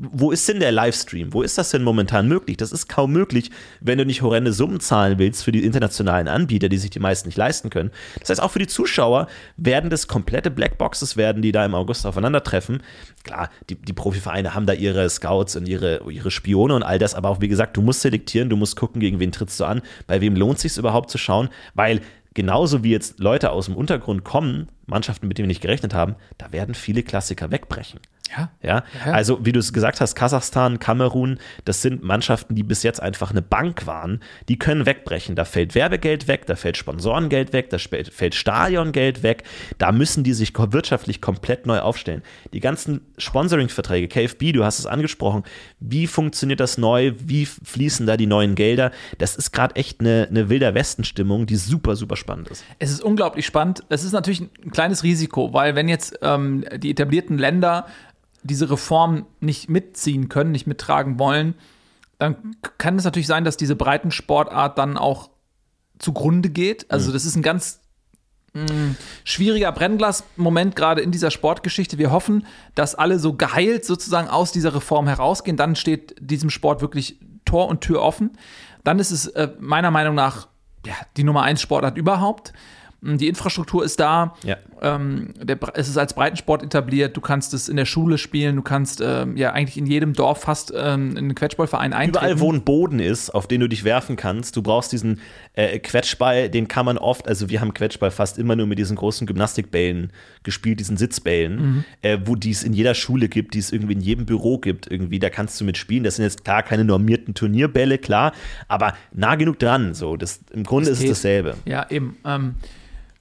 C: Wo ist denn der Livestream? Wo ist das denn momentan möglich? Das ist kaum möglich, wenn du nicht horrende Summen zahlen willst für die internationalen Anbieter, die sich die meisten nicht leisten können. Das heißt, auch für die Zuschauer werden das komplette Blackboxes werden, die da im August aufeinandertreffen. Klar, die, die Profivereine haben da ihre Scouts und ihre, ihre Spione und all das, aber auch wie gesagt, du musst selektieren, du musst gucken, gegen wen trittst du an, bei wem lohnt sich überhaupt zu schauen, weil genauso wie jetzt Leute aus dem Untergrund kommen, Mannschaften, mit denen wir nicht gerechnet haben, da werden viele Klassiker wegbrechen.
D: Ja.
C: Ja,
D: Ja.
C: also wie du es gesagt hast, Kasachstan, Kamerun, das sind Mannschaften, die bis jetzt einfach eine Bank waren, die können wegbrechen. Da fällt Werbegeld weg, da fällt Sponsorengeld weg, da fällt Stadiongeld weg. Da müssen die sich wirtschaftlich komplett neu aufstellen. Die ganzen Sponsoring-Verträge, KFB, du hast es angesprochen, wie funktioniert das neu, wie fließen da die neuen Gelder? Das ist gerade echt eine, eine wilder Westen-Stimmung, die super, super spannend ist.
D: Es ist unglaublich spannend. Es ist natürlich ein kleines Risiko, weil wenn jetzt ähm, die etablierten Länder diese Reform nicht mitziehen können, nicht mittragen wollen, dann kann es natürlich sein, dass diese Breitensportart dann auch zugrunde geht. Also das ist ein ganz mh, schwieriger Brennglas-Moment gerade in dieser Sportgeschichte. Wir hoffen, dass alle so geheilt sozusagen aus dieser Reform herausgehen. Dann steht diesem Sport wirklich Tor und Tür offen. Dann ist es äh, meiner Meinung nach ja, die Nummer eins Sportart überhaupt. Die Infrastruktur ist da.
C: Ja.
D: Ähm, der, es ist als Breitensport etabliert. Du kannst es in der Schule spielen. Du kannst ähm, ja eigentlich in jedem Dorf fast ähm, in einen Quetschballverein eintreten.
C: Überall, wo ein Boden ist, auf den du dich werfen kannst, du brauchst diesen äh, Quetschball, den kann man oft, also wir haben Quetschball fast immer nur mit diesen großen Gymnastikbällen gespielt, diesen Sitzbällen,
D: Mhm.
C: äh, wo die es in jeder Schule gibt, die es irgendwie in jedem Büro gibt, irgendwie, da kannst du mitspielen. Das sind jetzt klar keine normierten Turnierbälle, klar, aber nah genug dran, so. Das, Im Grunde ist es dasselbe.
D: Ja, eben.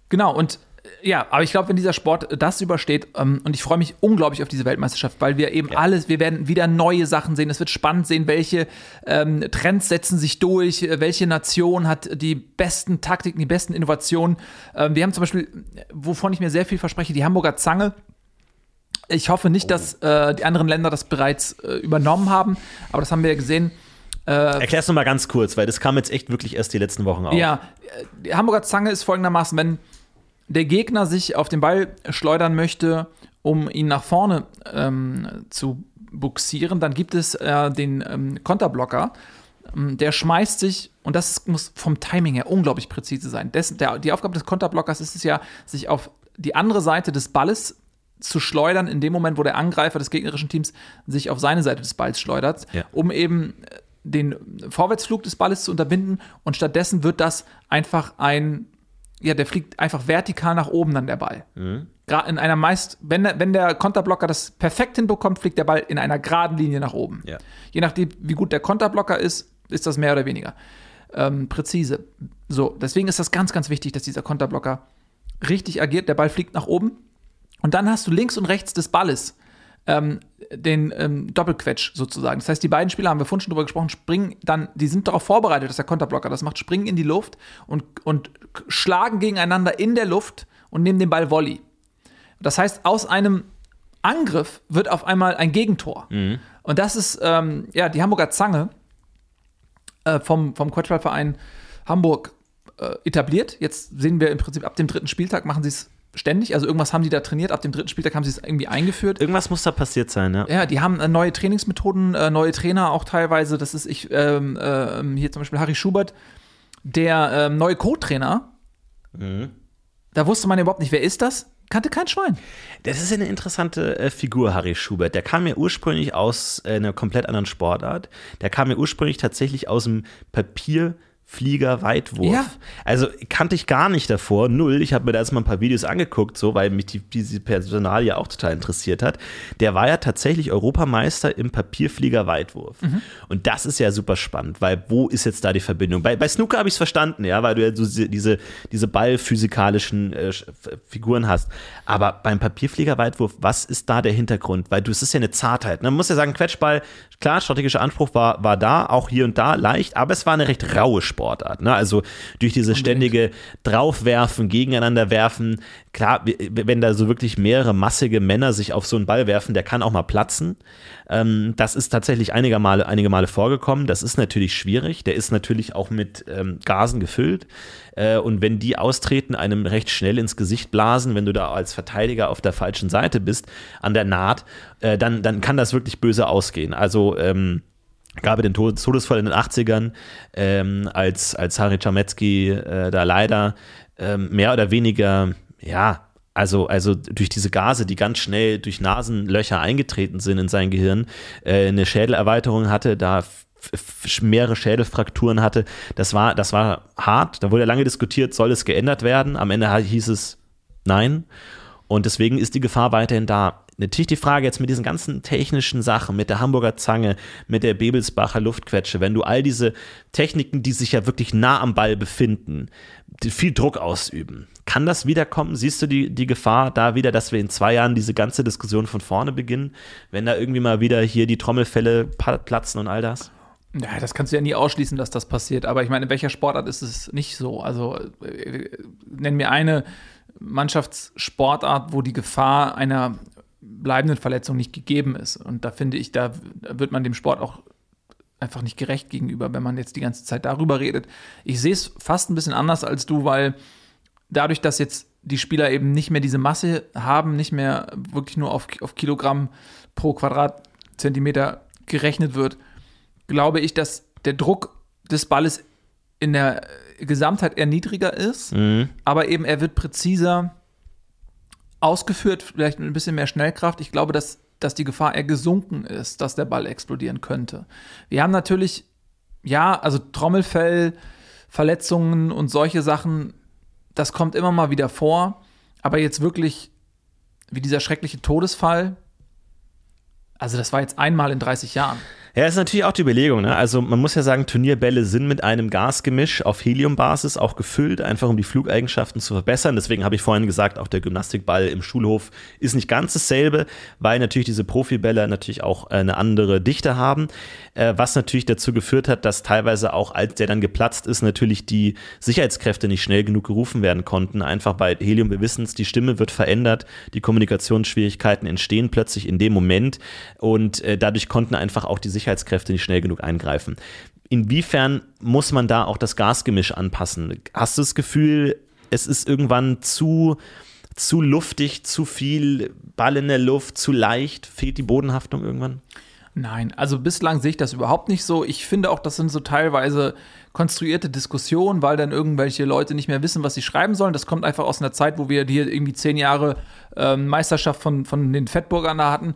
D: Genau, und ja, aber ich glaube, wenn dieser Sport das übersteht, ähm, und ich freue mich unglaublich auf diese Weltmeisterschaft, weil wir eben alles, wir werden wieder neue Sachen sehen. Es wird spannend sehen, welche ähm, Trends setzen sich durch, äh, welche Nation hat die besten Taktiken, die besten Innovationen. Ähm, wir haben zum Beispiel, wovon ich mir sehr viel verspreche, die Hamburger Zange. Ich hoffe nicht, dass äh, die anderen Länder das bereits äh, übernommen haben, aber das haben wir ja gesehen.
C: Erklär's noch mal ganz kurz, weil das kam jetzt echt wirklich erst die letzten Wochen auf.
D: Ja, die Hamburger Zange ist folgendermaßen, wenn der Gegner sich auf den Ball schleudern möchte, um ihn nach vorne ähm, zu buxieren, dann gibt es äh, den ähm, Konterblocker. Ähm, Der schmeißt sich, und das muss vom Timing her unglaublich präzise sein. Des, der, die Aufgabe des Konterblockers ist es ja, sich auf die andere Seite des Balles zu schleudern, in dem Moment, wo der Angreifer des gegnerischen Teams sich auf seine Seite des Balls schleudert,
C: Ja.
D: um eben äh, den Vorwärtsflug des Balles zu unterbinden. Und stattdessen wird das einfach ein, ja, der fliegt einfach vertikal nach oben dann der Ball. Gra- In einer meist, wenn der, wenn der Konterblocker das perfekt hinbekommt, fliegt der Ball in einer geraden Linie nach oben.
C: Ja.
D: Je nachdem, wie gut der Konterblocker ist, ist das mehr oder weniger ähm, präzise. So, deswegen ist das ganz, ganz wichtig, dass dieser Konterblocker richtig agiert. Der Ball fliegt nach oben und dann hast du links und rechts des Balles ähm, den ähm, Doppelquetsch sozusagen. Das heißt, die beiden Spieler, haben wir vorhin schon drüber gesprochen, springen dann, die sind darauf vorbereitet, dass der Konterblocker das macht, springen in die Luft und, und schlagen gegeneinander in der Luft und nehmen den Ball Volley. Das heißt, aus einem Angriff wird auf einmal ein Gegentor. Und das ist, ähm, ja, die Hamburger Zange äh, vom, vom Quatschballverein Hamburg äh, etabliert. Jetzt sehen wir im Prinzip ab dem dritten Spieltag machen sie es ständig. Also irgendwas haben die da trainiert. Ab dem dritten Spieltag haben sie es irgendwie eingeführt.
C: Irgendwas muss da passiert sein, ja.
D: Ja, die haben äh, neue Trainingsmethoden, äh, neue Trainer auch teilweise. Das ist ich, ähm, ähm, hier zum Beispiel Harry Schubert, der ähm, neue Co-Trainer. Da wusste man überhaupt nicht, wer ist das? Kannte kein Schwein.
C: Das ist eine interessante äh, Figur, Harry Schubert. Der kam ja ursprünglich aus äh, einer komplett anderen Sportart. Der kam ja ursprünglich tatsächlich aus dem Papierflieger Weitwurf.
D: Ja.
C: Also kannte ich gar nicht davor, null. Ich habe mir da jetzt mal ein paar Videos angeguckt, so, weil mich die, diese Personalie auch total interessiert hat. Der war ja tatsächlich Europameister im Papierflieger Weitwurf. Und das ist ja super spannend, weil wo ist jetzt da die Verbindung? Bei, bei Snooker habe ich es verstanden, ja, weil du ja so diese, diese, ballphysikalischen äh, Figuren hast. Aber beim Papierfliegerweitwurf, was ist da der Hintergrund? Weil du, es ist ja eine Zartheit. ne? Man muss ja sagen, Quetschball, klar, strategischer Anspruch war, war da, auch hier und da leicht, aber es war eine recht raue Sportart. Ne? Also durch dieses ständige Draufwerfen, gegeneinander werfen, klar, wenn da so wirklich mehrere massige Männer sich auf so einen Ball werfen, der kann auch mal platzen. Ähm, das ist tatsächlich einige Male, einige Male vorgekommen. Das ist natürlich schwierig. Der ist natürlich auch mit ähm, Gasen gefüllt. Äh, und wenn die austreten, einem recht schnell ins Gesicht blasen, wenn du da als Verteidiger auf der falschen Seite bist, an der Naht, äh, dann, dann kann das wirklich böse ausgehen. Also, ähm, gab es den Tod- Todesfall in den 80ern, ähm, als, als Harry Czarnecki äh, da leider ähm, mehr oder weniger, ja, also, also durch diese Gase, die ganz schnell durch Nasenlöcher eingetreten sind in sein Gehirn, äh, eine Schädelerweiterung hatte, da mehrere Schädelfrakturen hatte. Das war, das war hart. Da wurde lange diskutiert, soll es geändert werden. Am Ende hieß es nein. Und deswegen ist die Gefahr weiterhin da. Natürlich die Frage jetzt mit diesen ganzen technischen Sachen, mit der Hamburger Zange, mit der Bebelsbacher Luftquetsche, wenn du all diese Techniken, die sich ja wirklich nah am Ball befinden, viel Druck ausüben, kann das wiederkommen? Siehst du die, die Gefahr da wieder, dass wir in zwei Jahren diese ganze Diskussion von vorne beginnen, wenn da irgendwie mal wieder hier die Trommelfälle platzen und all das?
D: Ja, das kannst du ja nie ausschließen, dass das passiert. Aber ich meine, in welcher Sportart ist es nicht so? Also äh, nenn mir eine Mannschaftssportart, wo die Gefahr einer bleibenden Verletzung nicht gegeben ist. Und da finde ich, da wird man dem Sport auch einfach nicht gerecht gegenüber, wenn man jetzt die ganze Zeit darüber redet. Ich sehe es fast ein bisschen anders als du, weil dadurch, dass jetzt die Spieler eben nicht mehr diese Masse haben, nicht mehr wirklich nur auf, auf Kilogramm pro Quadratzentimeter gerechnet wird, glaube ich, dass der Druck des Balles in der Gesamtheit eher niedriger ist, aber eben er wird präziser ausgeführt, vielleicht mit ein bisschen mehr Schnellkraft. Ich glaube, dass, dass die Gefahr eher gesunken ist, dass der Ball explodieren könnte. Wir haben natürlich, ja, also Trommelfell, Verletzungen und solche Sachen, das kommt immer mal wieder vor, aber jetzt wirklich wie dieser schreckliche Todesfall, also das war jetzt einmal in 30 Jahren.
C: Ja, ist natürlich auch die Überlegung. Ne? Also man muss ja sagen, Turnierbälle sind mit einem Gasgemisch auf Heliumbasis auch gefüllt, einfach um die Flugeigenschaften zu verbessern. Deswegen habe ich vorhin gesagt, auch der Gymnastikball im Schulhof ist nicht ganz dasselbe, weil natürlich diese Profibälle natürlich auch eine andere Dichte haben, äh, was natürlich dazu geführt hat, dass teilweise auch, als der dann geplatzt ist, natürlich die Sicherheitskräfte nicht schnell genug gerufen werden konnten. Einfach bei Helium, wir wissen es, die Stimme wird verändert, die Kommunikationsschwierigkeiten entstehen plötzlich in dem Moment und äh, dadurch konnten einfach auch die Sicherheitskräfte Sicherheitskräfte nicht schnell genug eingreifen. Inwiefern muss man da auch das Gasgemisch anpassen? Hast du das Gefühl, es ist irgendwann zu, zu luftig, zu viel Ball in der Luft, zu leicht? Fehlt die Bodenhaftung irgendwann?
D: Nein, also bislang sehe ich das überhaupt nicht so. Ich finde auch, das sind so teilweise konstruierte Diskussionen, weil dann irgendwelche Leute nicht mehr wissen, was sie schreiben sollen. Das kommt einfach aus einer Zeit, wo wir hier irgendwie zehn Jahre ähm, Meisterschaft von, von den Fettburgern da hatten.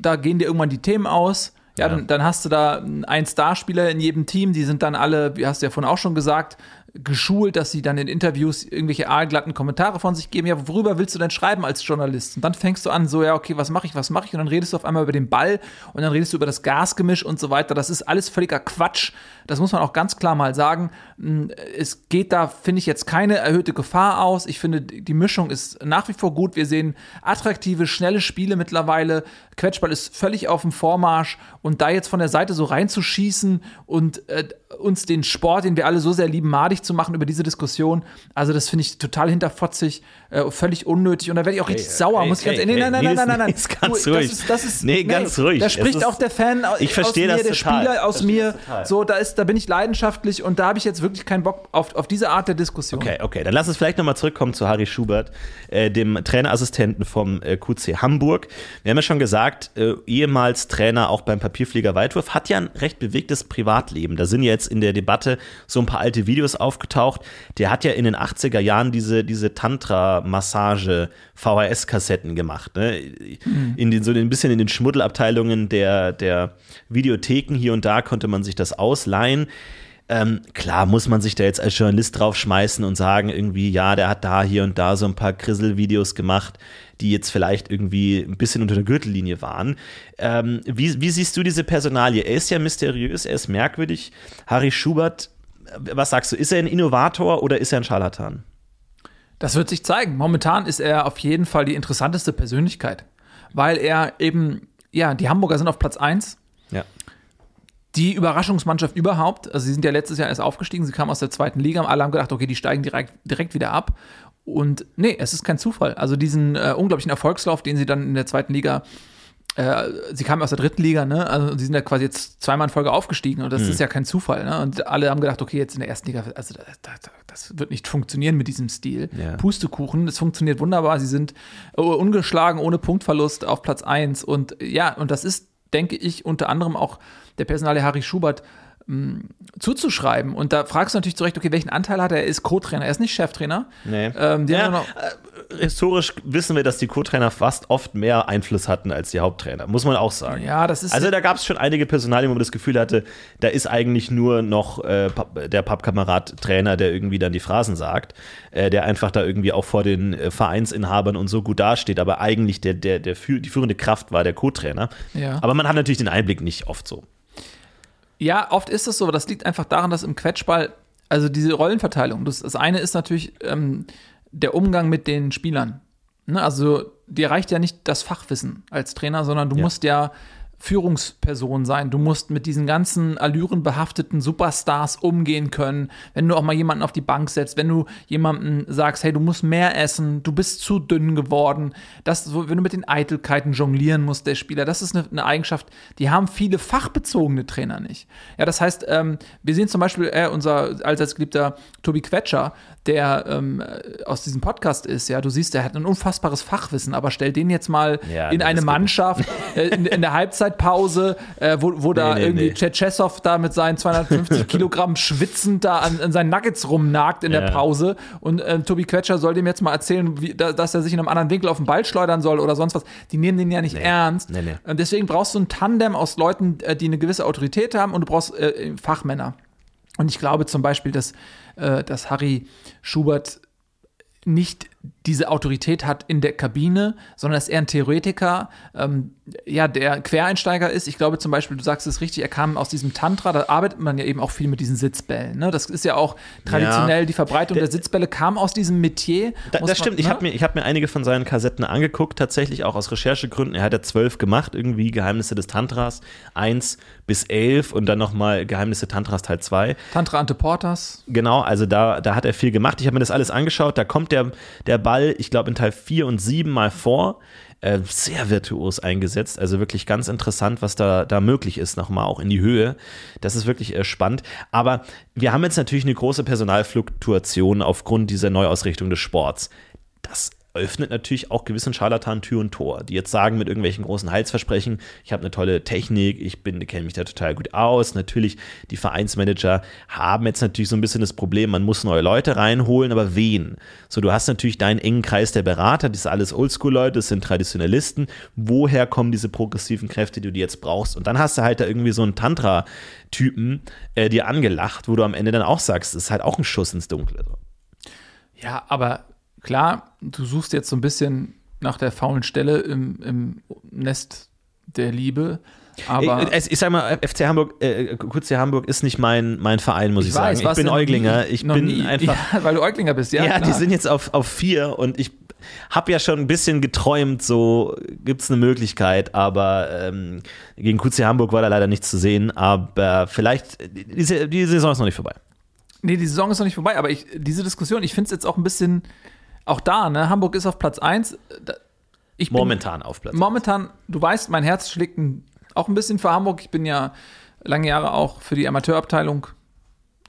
D: Da gehen dir irgendwann die Themen aus ja, ja. Dann, dann, hast du da einen Starspieler in jedem Team, die sind dann alle, wie hast du ja vorhin auch schon gesagt, geschult, dass sie dann in Interviews irgendwelche aalglatten Kommentare von sich geben. Ja, worüber willst du denn schreiben als Journalist? Und dann fängst du an, so, ja, okay, was mache ich, was mache ich? Und dann redest du auf einmal über den Ball und dann redest du über das Gasgemisch und so weiter. Das ist alles völliger Quatsch. Das muss man auch ganz klar mal sagen. Hm, es geht da, finde ich, jetzt keine erhöhte Gefahr aus. Ich finde, die Mischung ist nach wie vor gut. Wir sehen attraktive, schnelle Spiele mittlerweile. Quetschball ist völlig auf dem Vormarsch und da jetzt von der Seite so reinzuschießen und äh, uns den Sport, den wir alle so sehr lieben, madig zu machen über diese Diskussion. Also, das finde ich total hinterfotzig, äh, völlig unnötig. Und da werde ich auch richtig hey, sauer, hey, muss ich ganz hey, ehrlich. Nein, nein, nein, nein, nein, nein.
C: Ganz du, ruhig.
D: Das ist, das ist,
C: nee, ganz ruhig.
D: Da spricht auch der Fan
C: ich verstehe
D: aus
C: mir,
D: das der total. Spieler aus mir. So, da, ist, da bin ich leidenschaftlich und da habe ich jetzt wirklich keinen Bock auf, auf diese Art der Diskussion.
C: Okay, okay. Dann lass uns vielleicht nochmal zurückkommen zu Harry Schubert, äh, dem Trainerassistenten vom äh, QC Hamburg. Wir haben ja schon gesagt, äh, ehemals Trainer auch beim Papierflieger Weitwurf, hat ja ein recht bewegtes Privatleben. Da sind jetzt in der Debatte so ein paar alte Videos aufgetaucht. Der hat ja in den 80er Jahren diese, diese Tantra-Massage VHS-Kassetten gemacht. Ne? Mhm. In den, so ein bisschen in den Schmuddelabteilungen der, der Videotheken hier und da konnte man sich das ausleihen. Ähm, klar muss man sich da jetzt als Journalist draufschmeißen und sagen, irgendwie, ja, der hat da hier und da so ein paar Grissel-Videos gemacht, die jetzt vielleicht irgendwie ein bisschen unter der Gürtellinie waren. Ähm, wie, wie siehst du diese Personalie? Er ist ja mysteriös, er ist merkwürdig. Harry Schubert, was sagst du, ist er ein Innovator oder ist er ein Scharlatan?
D: Das wird sich zeigen. Momentan ist er auf jeden Fall die interessanteste Persönlichkeit, weil er eben, ja, die Hamburger sind auf Platz 1.
C: Ja
D: die Überraschungsmannschaft überhaupt. Also sie sind ja letztes Jahr erst aufgestiegen, sie kamen aus der zweiten Liga, alle haben gedacht, okay, die steigen direkt, direkt wieder ab. Und nee, es ist kein Zufall. Also diesen äh, unglaublichen Erfolgslauf, den sie dann in der zweiten Liga äh, sie kamen aus der dritten Liga, ne? Also sie sind ja quasi jetzt zweimal in Folge aufgestiegen und das mhm. ist ja kein Zufall, ne? Und alle haben gedacht, okay, jetzt in der ersten Liga, also das, das, das wird nicht funktionieren mit diesem Stil. Ja. Pustekuchen, es funktioniert wunderbar. Sie sind äh, ungeschlagen, ohne Punktverlust auf Platz 1. Und ja, und das ist, denke ich, unter anderem auch der Personale Harry Schubert mh, zuzuschreiben. Und da fragst du natürlich zu Recht, okay, welchen Anteil hat er? Er ist Co-Trainer, er ist nicht Cheftrainer.
C: Nee. Ähm, ja, noch, äh, historisch wissen wir, dass die Co-Trainer fast oft mehr Einfluss hatten als die Haupttrainer, muss man auch sagen.
D: Ja, das ist.
C: Also da gab es schon einige Personalien, wo man das Gefühl hatte, da ist eigentlich nur noch äh, der Pappkamerad-Trainer, der irgendwie dann die Phrasen sagt, äh, der einfach da irgendwie auch vor den äh, Vereinsinhabern und so gut dasteht, aber eigentlich der, der, der, die führende Kraft war der Co-Trainer.
D: Ja.
C: Aber man hat natürlich den Einblick nicht oft so.
D: Ja, oft ist es so, aber das liegt einfach daran, dass im Quetschball, also diese Rollenverteilung, das, das eine ist natürlich ähm, der Umgang mit den Spielern. Ne? Also dir reicht ja nicht das Fachwissen als Trainer, sondern du ja. musst ja Führungsperson sein. Du musst mit diesen ganzen allürenbehafteten Superstars umgehen können. Wenn du auch mal jemanden auf die Bank setzt, wenn du jemandem sagst, hey, du musst mehr essen, du bist zu dünn geworden. Das, wenn du mit den Eitelkeiten jonglieren musst, der Spieler, das ist eine, eine Eigenschaft, die haben viele fachbezogene Trainer nicht. Ja, das heißt, ähm, wir sehen zum Beispiel äh, unser allseits geliebter Tobi Quetscher, der ähm, aus diesem Podcast ist, ja, du siehst, der hat ein unfassbares Fachwissen, aber stell den jetzt mal ja, in eine Mannschaft äh, in, in, der Halbzeitpause, äh, wo, wo nee, da nee, irgendwie nee. Tschetschesow da mit seinen 250 [LAUGHS] Kilogramm schwitzend da an, an, seinen Nuggets rumnagt in ja. der Pause und äh, Tobi Quetscher soll dem jetzt mal erzählen, wie, da, dass er sich in einem anderen Winkel auf den Ball schleudern soll oder sonst was. Die nehmen den ja nicht ernst. Und deswegen brauchst du ein Tandem aus Leuten, äh, die eine gewisse Autorität haben und du brauchst äh, Fachmänner. Und ich glaube zum Beispiel, dass, dass Harry Schubert nicht diese Autorität hat in der Kabine, sondern dass er ein Theoretiker, ähm, ja, der Quereinsteiger ist. Ich glaube zum Beispiel, du sagst es richtig, er kam aus diesem Tantra, da arbeitet man ja eben auch viel mit diesen Sitzbällen. Ne? Das ist ja auch traditionell,
C: Ja.
D: die Verbreitung der,
C: Der-
D: Sitzbälle kam aus diesem Metier.
C: Da, das
D: man-
C: stimmt. Ich
D: ne?
C: habe mir, ich hab mir einige von seinen Kassetten angeguckt, tatsächlich auch aus Recherchegründen. Er hat ja zwölf gemacht, irgendwie Geheimnisse des Tantras, eins bis elf und dann nochmal Geheimnisse Tantras Teil 2.
D: Tantra ante Portas.
C: Genau, also da, da hat er viel gemacht. Ich habe mir das alles angeschaut. Da kommt der, der Ball, ich glaube, in Teil 4 und 7 mal vor. Äh, sehr virtuos eingesetzt. Also wirklich ganz interessant, was da, da möglich ist, nochmal auch in die Höhe. Das ist wirklich äh, spannend. Aber wir haben jetzt natürlich eine große Personalfluktuation aufgrund dieser Neuausrichtung des Sports. Das öffnet natürlich auch gewissen Scharlatanen Tür und Tor, die jetzt sagen mit irgendwelchen großen Heilsversprechen, ich habe eine tolle Technik, ich bin, kenne mich da total gut aus. Natürlich, die Vereinsmanager haben jetzt natürlich so ein bisschen das Problem, man muss neue Leute reinholen, aber wen? So, du hast natürlich deinen engen Kreis der Berater, das sind alles Oldschool-Leute, das sind Traditionalisten. Woher kommen diese progressiven Kräfte, die du jetzt brauchst? Und dann hast du halt da irgendwie so einen Tantra-Typen äh, dir angelacht, wo du am Ende dann auch sagst, das ist halt auch ein Schuss ins Dunkle.
D: Ja, aber klar, du suchst jetzt so ein bisschen nach der faulen Stelle im, im Nest der Liebe. Aber
C: ich, ich, ich sag mal, FC Hamburg, äh, QC Hamburg ist nicht mein, mein Verein, muss ich, sagen. Ich
D: warst
C: bin
D: du noch
C: Euglinger. Ich bin
D: nie. [LAUGHS]
C: einfach.
D: Ja, weil du Äuglinger bist, ja.
C: Ja, die
D: klar.
C: sind jetzt auf, auf vier und ich habe ja schon ein bisschen geträumt, so gibt es eine Möglichkeit, aber ähm, gegen QC Hamburg war da leider nichts zu sehen, aber vielleicht, diese, die Saison ist noch nicht vorbei.
D: Nee, die Saison ist noch nicht vorbei, aber ich, diese Diskussion, ich finde es jetzt auch ein bisschen, auch da, ne, Hamburg ist auf Platz 1. Ich bin
C: Momentan auf Platz.
D: momentan, du weißt, mein Herz schlägt ein, auch ein bisschen für Hamburg. Ich bin ja lange Jahre auch für die Amateurabteilung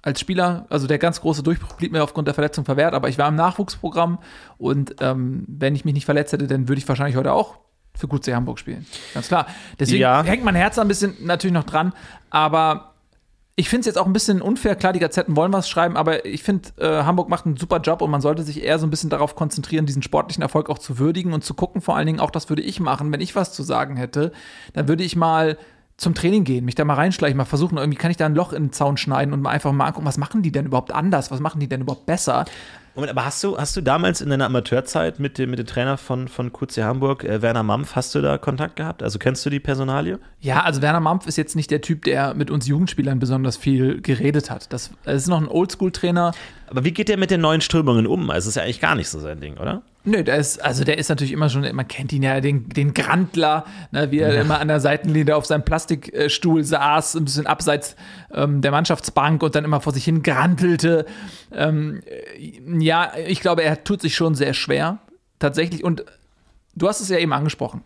D: als Spieler, also der ganz große Durchbruch blieb mir aufgrund der Verletzung verwehrt, aber ich war im Nachwuchsprogramm und ähm, wenn ich mich nicht verletzt hätte, dann würde ich wahrscheinlich heute auch für QC Hamburg spielen. Ganz klar. Deswegen
C: Ja.
D: hängt mein Herz ein bisschen natürlich noch dran, aber ich finde es jetzt auch ein bisschen unfair. Klar, die Gazetten wollen was schreiben, aber ich finde, äh, Hamburg macht einen super Job und man sollte sich eher so ein bisschen darauf konzentrieren, diesen sportlichen Erfolg auch zu würdigen und zu gucken. Vor allen Dingen auch, das würde ich machen, wenn ich was zu sagen hätte, dann würde ich mal zum Training gehen, mich da mal reinschleichen, mal versuchen, irgendwie kann ich da ein Loch in den Zaun schneiden und mal einfach mal angucken, was machen die denn überhaupt anders, was machen die denn überhaupt besser.
C: Moment, aber hast du, hast du damals in deiner Amateurzeit mit dem, mit dem Trainer von, von QC Hamburg, äh, Werner Mampf, hast du da Kontakt gehabt? Also kennst du die Personalie?
D: Ja, also Werner Mampf ist jetzt nicht der Typ, der mit uns Jugendspielern besonders viel geredet hat. Das, das ist noch ein Oldschool-Trainer,
C: Aber wie geht der mit den neuen Strömungen um? Also, es ist ja eigentlich gar nicht so sein Ding, oder?
D: Nö, der ist, also der ist natürlich immer schon, man kennt ihn ja, den, den Grandler, ne, wie er immer an der Seitenlinie auf seinem Plastikstuhl saß, ein bisschen abseits ähm, der Mannschaftsbank und dann immer vor sich hin grantelte. Ähm, äh, ja, ich glaube, er tut sich schon sehr schwer, tatsächlich. Und du hast es ja eben angesprochen.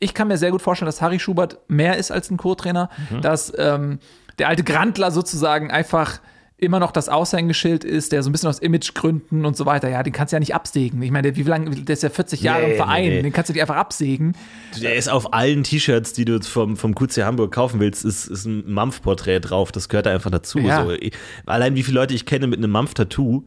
D: Ich kann mir sehr gut vorstellen, dass Harry Schubert mehr ist als ein Co-Trainer, dass ähm, der alte Grandler sozusagen einfach immer noch das Aushängeschild ist, der so ein bisschen aus Imagegründen und so weiter, ja, den kannst du ja nicht absägen. Ich meine, der, wie lange, der ist ja 40 Jahre
C: Nee,
D: im Verein,
C: nee.
D: den kannst du nicht einfach absägen.
C: Der ist auf allen T-Shirts, die du vom, vom QC Hamburg kaufen willst, ist, ist ein Mampf-Porträt drauf. Das gehört da einfach dazu.
D: Ja.
C: So. Allein wie viele Leute ich kenne mit einem Mampf-Tattoo,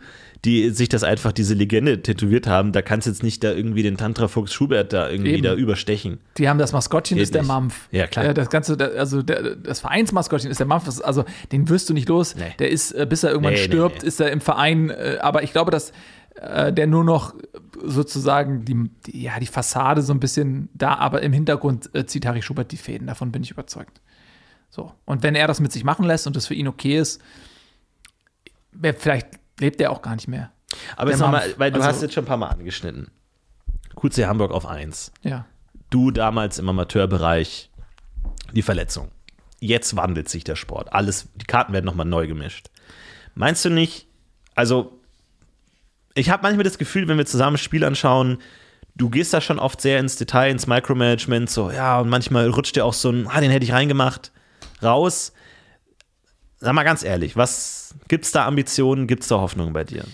C: die sich das einfach, diese Legende tätowiert haben, da kannst du jetzt nicht da irgendwie den Tantra-Fuchs Schubert da irgendwie
D: Eben.
C: da überstechen.
D: Die haben das Maskottchen,
C: Geht
D: ist der
C: nicht.
D: Mampf.
C: Ja, klar.
D: Äh, Das ganze, also das Vereinsmaskottchen ist der Mampf. Also den wirst du nicht los.
C: Nee.
D: Der ist, äh, bis er irgendwann
C: Nee,
D: stirbt,
C: nee.
D: ist er im Verein. äh, Aber ich glaube, dass der nur noch sozusagen die, die, ja, die Fassade so ein bisschen da, aber im Hintergrund zieht Harry Schubert die Fäden. Davon bin ich überzeugt. So. Und wenn er das mit sich machen lässt und das für ihn okay ist, wer- vielleicht lebt er auch gar nicht mehr.
C: Aber jetzt nochmal, weil du
D: Also-
C: hast jetzt schon ein paar Mal angeschnitten. QC Hamburg auf 1.
D: Ja.
C: Du damals im Amateurbereich die Verletzung. Jetzt wandelt sich der Sport. Alles, die Karten werden nochmal neu gemischt. Meinst du nicht, also ich habe manchmal das Gefühl, wenn wir zusammen ein Spiel anschauen, du gehst da schon oft sehr ins Detail, ins Micromanagement, so, ja, und manchmal rutscht dir auch so ein, ah, den hätte ich reingemacht, raus. Sag mal ganz ehrlich, was gibt's da Ambitionen, gibt's da Hoffnung bei dir?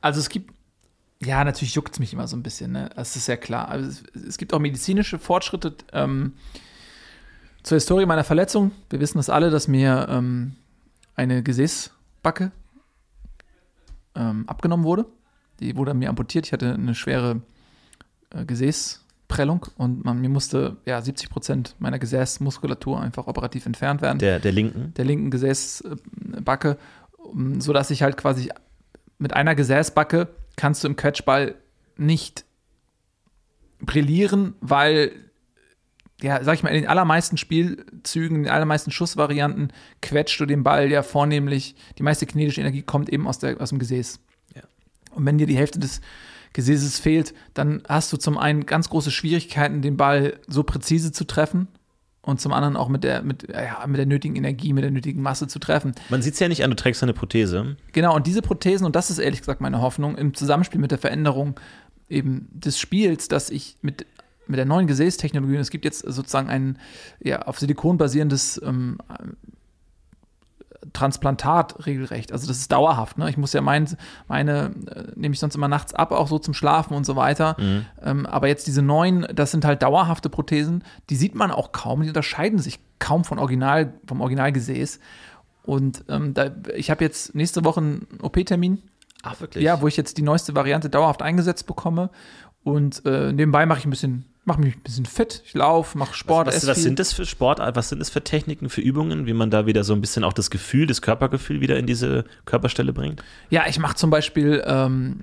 D: Also es gibt, ja, natürlich juckt es mich immer so ein bisschen, ne? Das ist ja klar. Also es, es gibt auch medizinische Fortschritte. Ähm, zur Historie meiner Verletzung. Wir wissen das alle, dass mir ähm, eine Gesäßbacke ähm, abgenommen wurde. Die wurde mir amputiert. Ich hatte eine schwere äh, Gesäßprellung und man, mir musste ja 70 Prozent meiner Gesäßmuskulatur einfach operativ entfernt werden
C: Der, der Linken?
D: der linken Gesäßbacke, sodass ich halt quasi mit einer Gesäßbacke kannst du im Quetschball nicht brillieren, weil, ja, sag ich mal, in den allermeisten Spielzügen, in den allermeisten Schussvarianten quetscht du den Ball ja vornehmlich, die meiste kinetische Energie kommt eben aus, der, aus dem Gesäß.
C: Ja.
D: Und wenn dir die Hälfte des Gesäßes fehlt, dann hast du zum einen ganz große Schwierigkeiten, den Ball so präzise zu treffen und zum anderen auch mit der, mit, ja, mit der nötigen Energie, mit der nötigen Masse zu treffen.
C: Man sieht es ja nicht an, du trägst eine Prothese.
D: Genau, und diese Prothesen, und das ist ehrlich gesagt meine Hoffnung, im Zusammenspiel mit der Veränderung eben des Spiels, dass ich mit, mit der neuen Gesäßtechnologie, und es gibt jetzt sozusagen ein ja, auf Silikon basierendes ähm, Transplantat regelrecht. Also das ist dauerhaft. Ne? Ich muss ja mein, meine, äh, nehme ich sonst immer nachts ab, auch so zum Schlafen und so weiter.
C: Mhm.
D: Ähm, aber jetzt diese neuen, das sind halt dauerhafte Prothesen, die sieht man auch kaum, die unterscheiden sich kaum von Original, vom Originalgesäß. Und ähm, da, ich habe jetzt nächste Woche einen OP-Termin.
C: Ach, wirklich?
D: Ja, wo ich jetzt die neueste Variante dauerhaft eingesetzt bekomme. Und äh, nebenbei mache ich ein bisschen, mache mich ein bisschen fit. Ich laufe, mache Sport.
C: Was, was, was sind das für Sport, was sind das für Techniken, für Übungen, wie man da wieder so ein bisschen auch das Gefühl, das Körpergefühl wieder in diese Körperstelle bringt?
D: Ja, ich mache zum Beispiel ähm,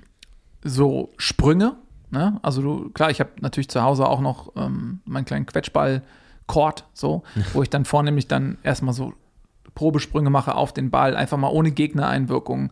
D: so Sprünge. Ne? Also du, klar, ich habe natürlich zu Hause auch noch ähm, meinen kleinen Quetschball-Court, so, [LAUGHS] wo ich dann vornehmlich dann erstmal so Probesprünge mache auf den Ball, einfach mal ohne Gegnereinwirkung,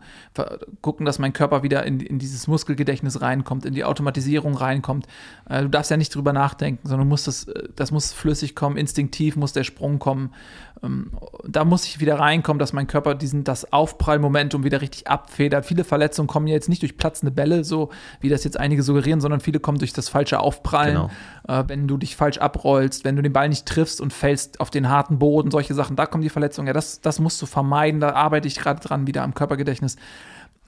D: gucken, dass mein Körper wieder in, in dieses Muskelgedächtnis reinkommt, in die Automatisierung reinkommt. Äh, du darfst ja nicht drüber nachdenken, sondern musst das, äh, das muss flüssig kommen, instinktiv muss der Sprung kommen. Ähm, da muss ich wieder reinkommen, dass mein Körper diesen, das Aufprallmomentum wieder richtig abfedert. Viele Verletzungen kommen ja jetzt nicht durch platzende Bälle, so wie das jetzt einige suggerieren, sondern viele kommen durch das falsche Aufprallen.
C: Genau.
D: Äh, wenn du dich falsch abrollst, wenn du den Ball nicht triffst und fällst auf den harten Boden, solche Sachen, da kommen die Verletzungen. Ja, das, das musst du vermeiden. Da arbeite ich gerade dran, wieder am Körpergedächtnis.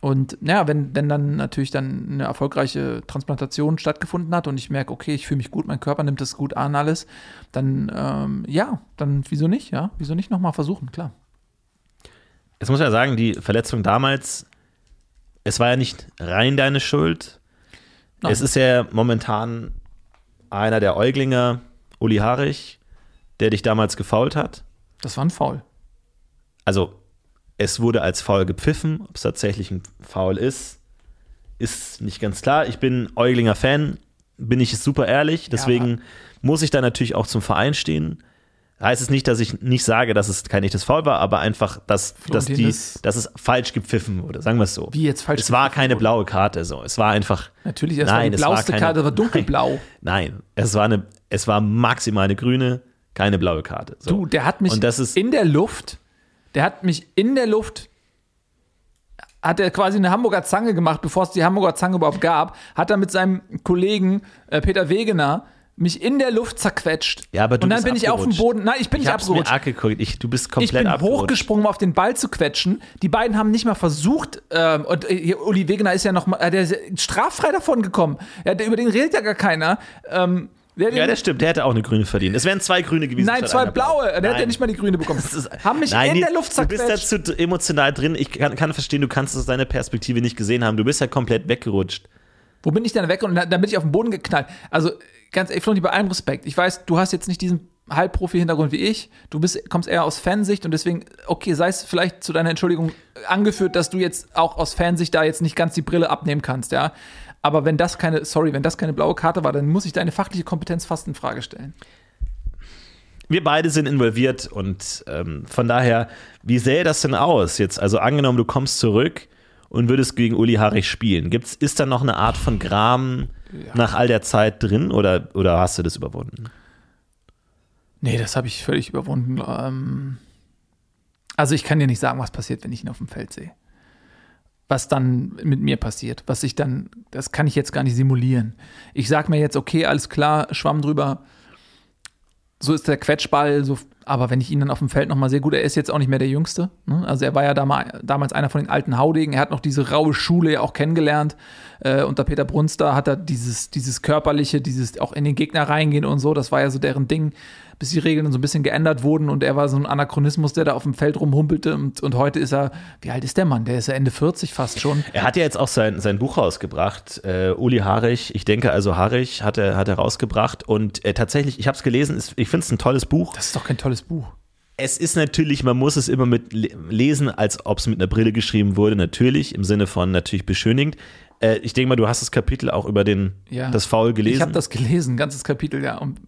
D: Und ja, wenn, wenn dann natürlich dann eine erfolgreiche Transplantation stattgefunden hat und ich merke, okay, ich fühle mich gut, mein Körper nimmt das gut an, alles, dann ähm, ja, dann wieso nicht, ja? Wieso nicht nochmal versuchen, klar.
C: Jetzt muss man ja sagen, die Verletzung damals, es war ja nicht rein deine Schuld.
D: Nein.
C: Es ist ja momentan einer der Äuglinger, Uli Harich, der dich damals gefault hat.
D: Das war ein Foul.
C: Also, es wurde als Foul gepfiffen. Ob es tatsächlich ein Foul ist, ist nicht ganz klar. Ich bin Äuglinger Fan, bin ich super ehrlich. Deswegen muss ich da natürlich auch zum Verein stehen. Heißt es nicht, dass ich nicht sage, dass es kein echtes Foul war, aber einfach, dass, dass, die,
D: das-
C: dass es falsch gepfiffen wurde. Sagen wir es so.
D: Wie jetzt falsch
C: Es war keine
D: wurde?
C: blaue Karte. So. Es war einfach.
D: Natürlich, das war die
C: es war
D: blauste
C: keine-
D: Karte, war [LAUGHS] dunkelblau.
C: Nein, nein, es war eine, es war maximal eine grüne, keine blaue Karte. So.
D: Du, der hat mich
C: Und das ist
D: in der Luft, der hat mich in der Luft, hat er quasi eine Hamburger Zange gemacht, bevor es die Hamburger Zange überhaupt gab, hat er mit seinem Kollegen äh, Peter Wegener mich in der Luft zerquetscht.
C: Ja, aber du
D: Und dann bin ich auf dem
C: abgerutscht.
D: Boden. Nein, ich bin
C: ich
D: nicht
C: hab's mir
D: abgerutscht.
C: angeguckt. Ich, du bist
D: Ich
C: komplett
D: bin
C: abgerutscht.
D: hochgesprungen, um auf denAll zu quetschen. Die beiden haben nicht mal versucht, ähm, und äh, hier, Uli Wegener ist ja noch mal, äh, der ist straffrei davon gekommen. Ja, über den redet ja gar keiner. Ähm, der,
C: Ja, das stimmt. Der hätte auch eine grüne verdient. Es wären zwei grüne gewesen.
D: Nein, zwei
C: einer
D: blaue. Der
C: Nein.
D: ja nicht mal die grüne bekommen. [LAUGHS]
C: Ist-
D: haben mich
C: Nein,
D: in der Luft
C: Du bist
D: zerquetscht.
C: dazu emotional drin. Ich kann, kann verstehen, du kannst es aus deiner Perspektive nicht gesehen haben. Du bist ja komplett weggerutscht.
D: Wo bin ich denn weg? Und dann bin ich auf den Boden geknallt. Also, ganz ehrlich, Flori, bei allem Respekt. Ich weiß, du hast jetzt nicht diesen Halbprofi-Hintergrund wie ich. Du bist, kommst eher aus Fansicht und deswegen, okay, sei es vielleicht zu deiner Entschuldigung angeführt, dass du jetzt auch aus Fansicht da jetzt nicht ganz die Brille abnehmen kannst, ja. Aber wenn das keine, sorry, wenn das keine blaue Karte war, dann muss ich deine fachliche Kompetenz fast in Frage stellen.
C: Wir beide sind involviert und ähm, von daher, wie sähe das denn aus jetzt? Also angenommen, du kommst zurück und würdest gegen Uli Harich spielen. Gibt's, ist da noch eine Art von Gram nach all der Zeit drin oder, oder hast du das überwunden?
D: Nee, das habe ich völlig überwunden. Ähm, also ich kann dir nicht sagen, was passiert, wenn ich ihn auf dem Feld sehe. Was dann mit mir passiert, was ich dann, das kann ich jetzt gar nicht simulieren. Ich sage mir jetzt, okay, alles klar, Schwamm drüber. So ist der Quetschball, so, aber wenn ich ihn dann auf dem Feld nochmal sehr gut, er ist jetzt auch nicht mehr der Jüngste. Ne? Also er war ja damals, damals einer von den alten Haudegen, er hat noch diese raue Schule ja auch kennengelernt. Äh, unter Peter Brunster hat er dieses, dieses körperliche, dieses auch in den Gegner reingehen und so, das war ja so deren Ding, bis die Regeln dann so ein bisschen geändert wurden und er war so ein Anachronismus, der da auf dem Feld rumhumpelte und, und heute ist er, wie alt ist der Mann? Der ist ja Ende 40 fast schon.
C: Er hat ja jetzt auch sein, sein Buch rausgebracht, äh, Uli Harich, ich denke also Harich, hat er, hat er rausgebracht und äh, tatsächlich, ich habe es gelesen, ist, ich finde es ein tolles Buch.
D: Das ist doch kein tolles Buch.
C: Es ist natürlich, man muss es immer mit le- lesen, als ob es mit einer Brille geschrieben wurde, natürlich, im Sinne von natürlich beschönigend. Äh, ich denke mal, du hast das Kapitel auch über den,
D: Ja.
C: das Foul gelesen.
D: Ich habe das gelesen, ein ganzes Kapitel, ja. Und,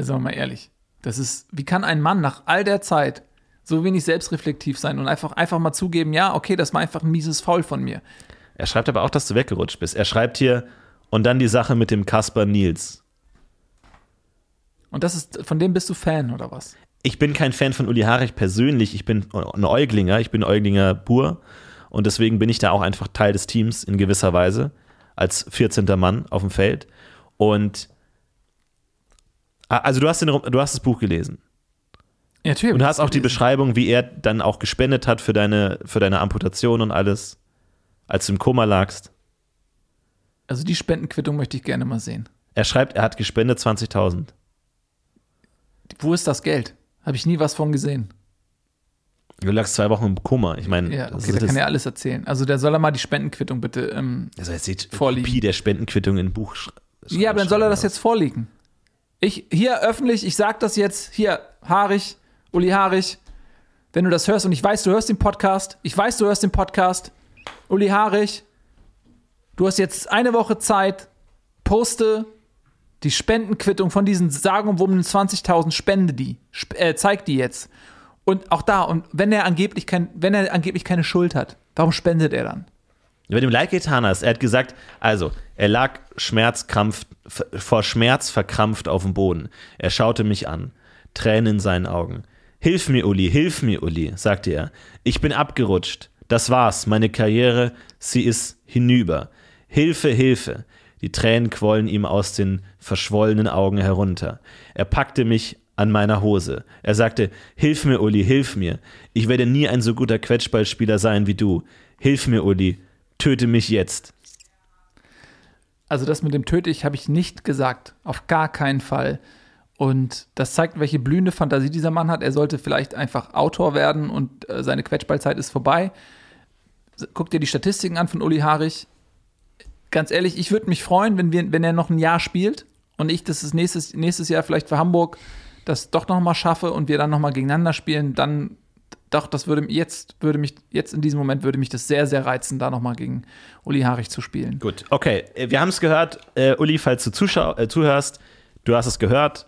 D: also mal ehrlich, das ist, wie kann ein Mann nach all der Zeit so wenig selbstreflektiv sein und einfach, einfach mal zugeben, ja, okay, das war einfach ein mieses Foul von mir.
C: Er schreibt aber auch, dass du weggerutscht bist. Er schreibt hier, und dann die Sache mit dem Kasper Nils.
D: Und das ist, von dem bist du Fan, oder was?
C: Ich bin kein Fan von Uli Harich persönlich. Ich bin ein Euglinger. Ich bin Euglinger pur. Und deswegen bin ich da auch einfach Teil des Teams in gewisser Weise. Als 14. Mann auf dem Feld. Und also du hast, den, du hast das Buch gelesen.
D: Ja, natürlich.
C: Und du hast auch die Beschreibung, wie er dann auch gespendet hat für deine, für deine Amputation und alles, als du im Koma lagst.
D: Also die Spendenquittung möchte ich gerne mal sehen.
C: Er schreibt, er hat gespendet 20.000.
D: Wo ist das Geld? Habe ich nie was von gesehen.
C: Du lagst zwei Wochen im Koma. Ich meine,
D: Ja,
C: das
D: okay, da kann er alles erzählen. Also der soll er mal die Spendenquittung bitte. Ähm,
C: also jetzt die
D: vorliegen.
C: Kopie der Spendenquittung in ein Buch sch
D: ja, aber dann soll er das jetzt vorlegen. Ich, hier öffentlich, ich sag das jetzt, hier, Harich, Uli Harich, wenn du das hörst und ich weiß, du hörst den Podcast, ich weiß, du hörst den Podcast, Uli Harich, du hast jetzt eine Woche Zeit, poste die Spendenquittung von diesen sagenumwobenen 20.000, spende die, sp äh, zeig die jetzt. Und auch da, und wenn er angeblich kein, wenn er angeblich keine Schuld hat, warum spendet er dann?
C: Du ihm leid getan hast, er hat gesagt, also, er lag Schmerzkrampf, vor Schmerz verkrampft auf dem Boden. Er schaute mich an, Tränen in seinen Augen. Hilf mir, Uli, hilf mir, Uli, sagte er. Ich bin abgerutscht. Das war's, meine Karriere, sie ist hinüber. Hilfe, Hilfe. Die Tränen quollen ihm aus den verschwollenen Augen herunter. Er packte mich an meiner Hose. Er sagte, Hilf mir, Uli, hilf mir. Ich werde nie ein so guter Quetschballspieler sein wie du. Hilf mir, Uli, töte mich jetzt.
D: Also das mit dem Töte ich habe ich nicht gesagt. Auf gar keinen Fall. Und das zeigt, welche blühende Fantasie dieser Mann hat. Er sollte vielleicht einfach Autor werden und äh, seine Quetschballzeit ist vorbei. Guck dir die Statistiken an von Uli Harich. Ganz ehrlich, ich würde mich freuen, wenn, wir, wenn er noch ein Jahr spielt und ich das nächstes, nächstes Jahr vielleicht für Hamburg das doch noch mal schaffe und wir dann noch mal gegeneinander spielen. Dann doch, das würde jetzt würde mich jetzt in diesem Moment würde mich das sehr sehr reizen, da noch mal gegen Uli Harich zu spielen.
C: Gut, okay. äh, Wir haben es gehört. Äh, Uli, falls du zuschau äh, zuhörst, du hast es gehört.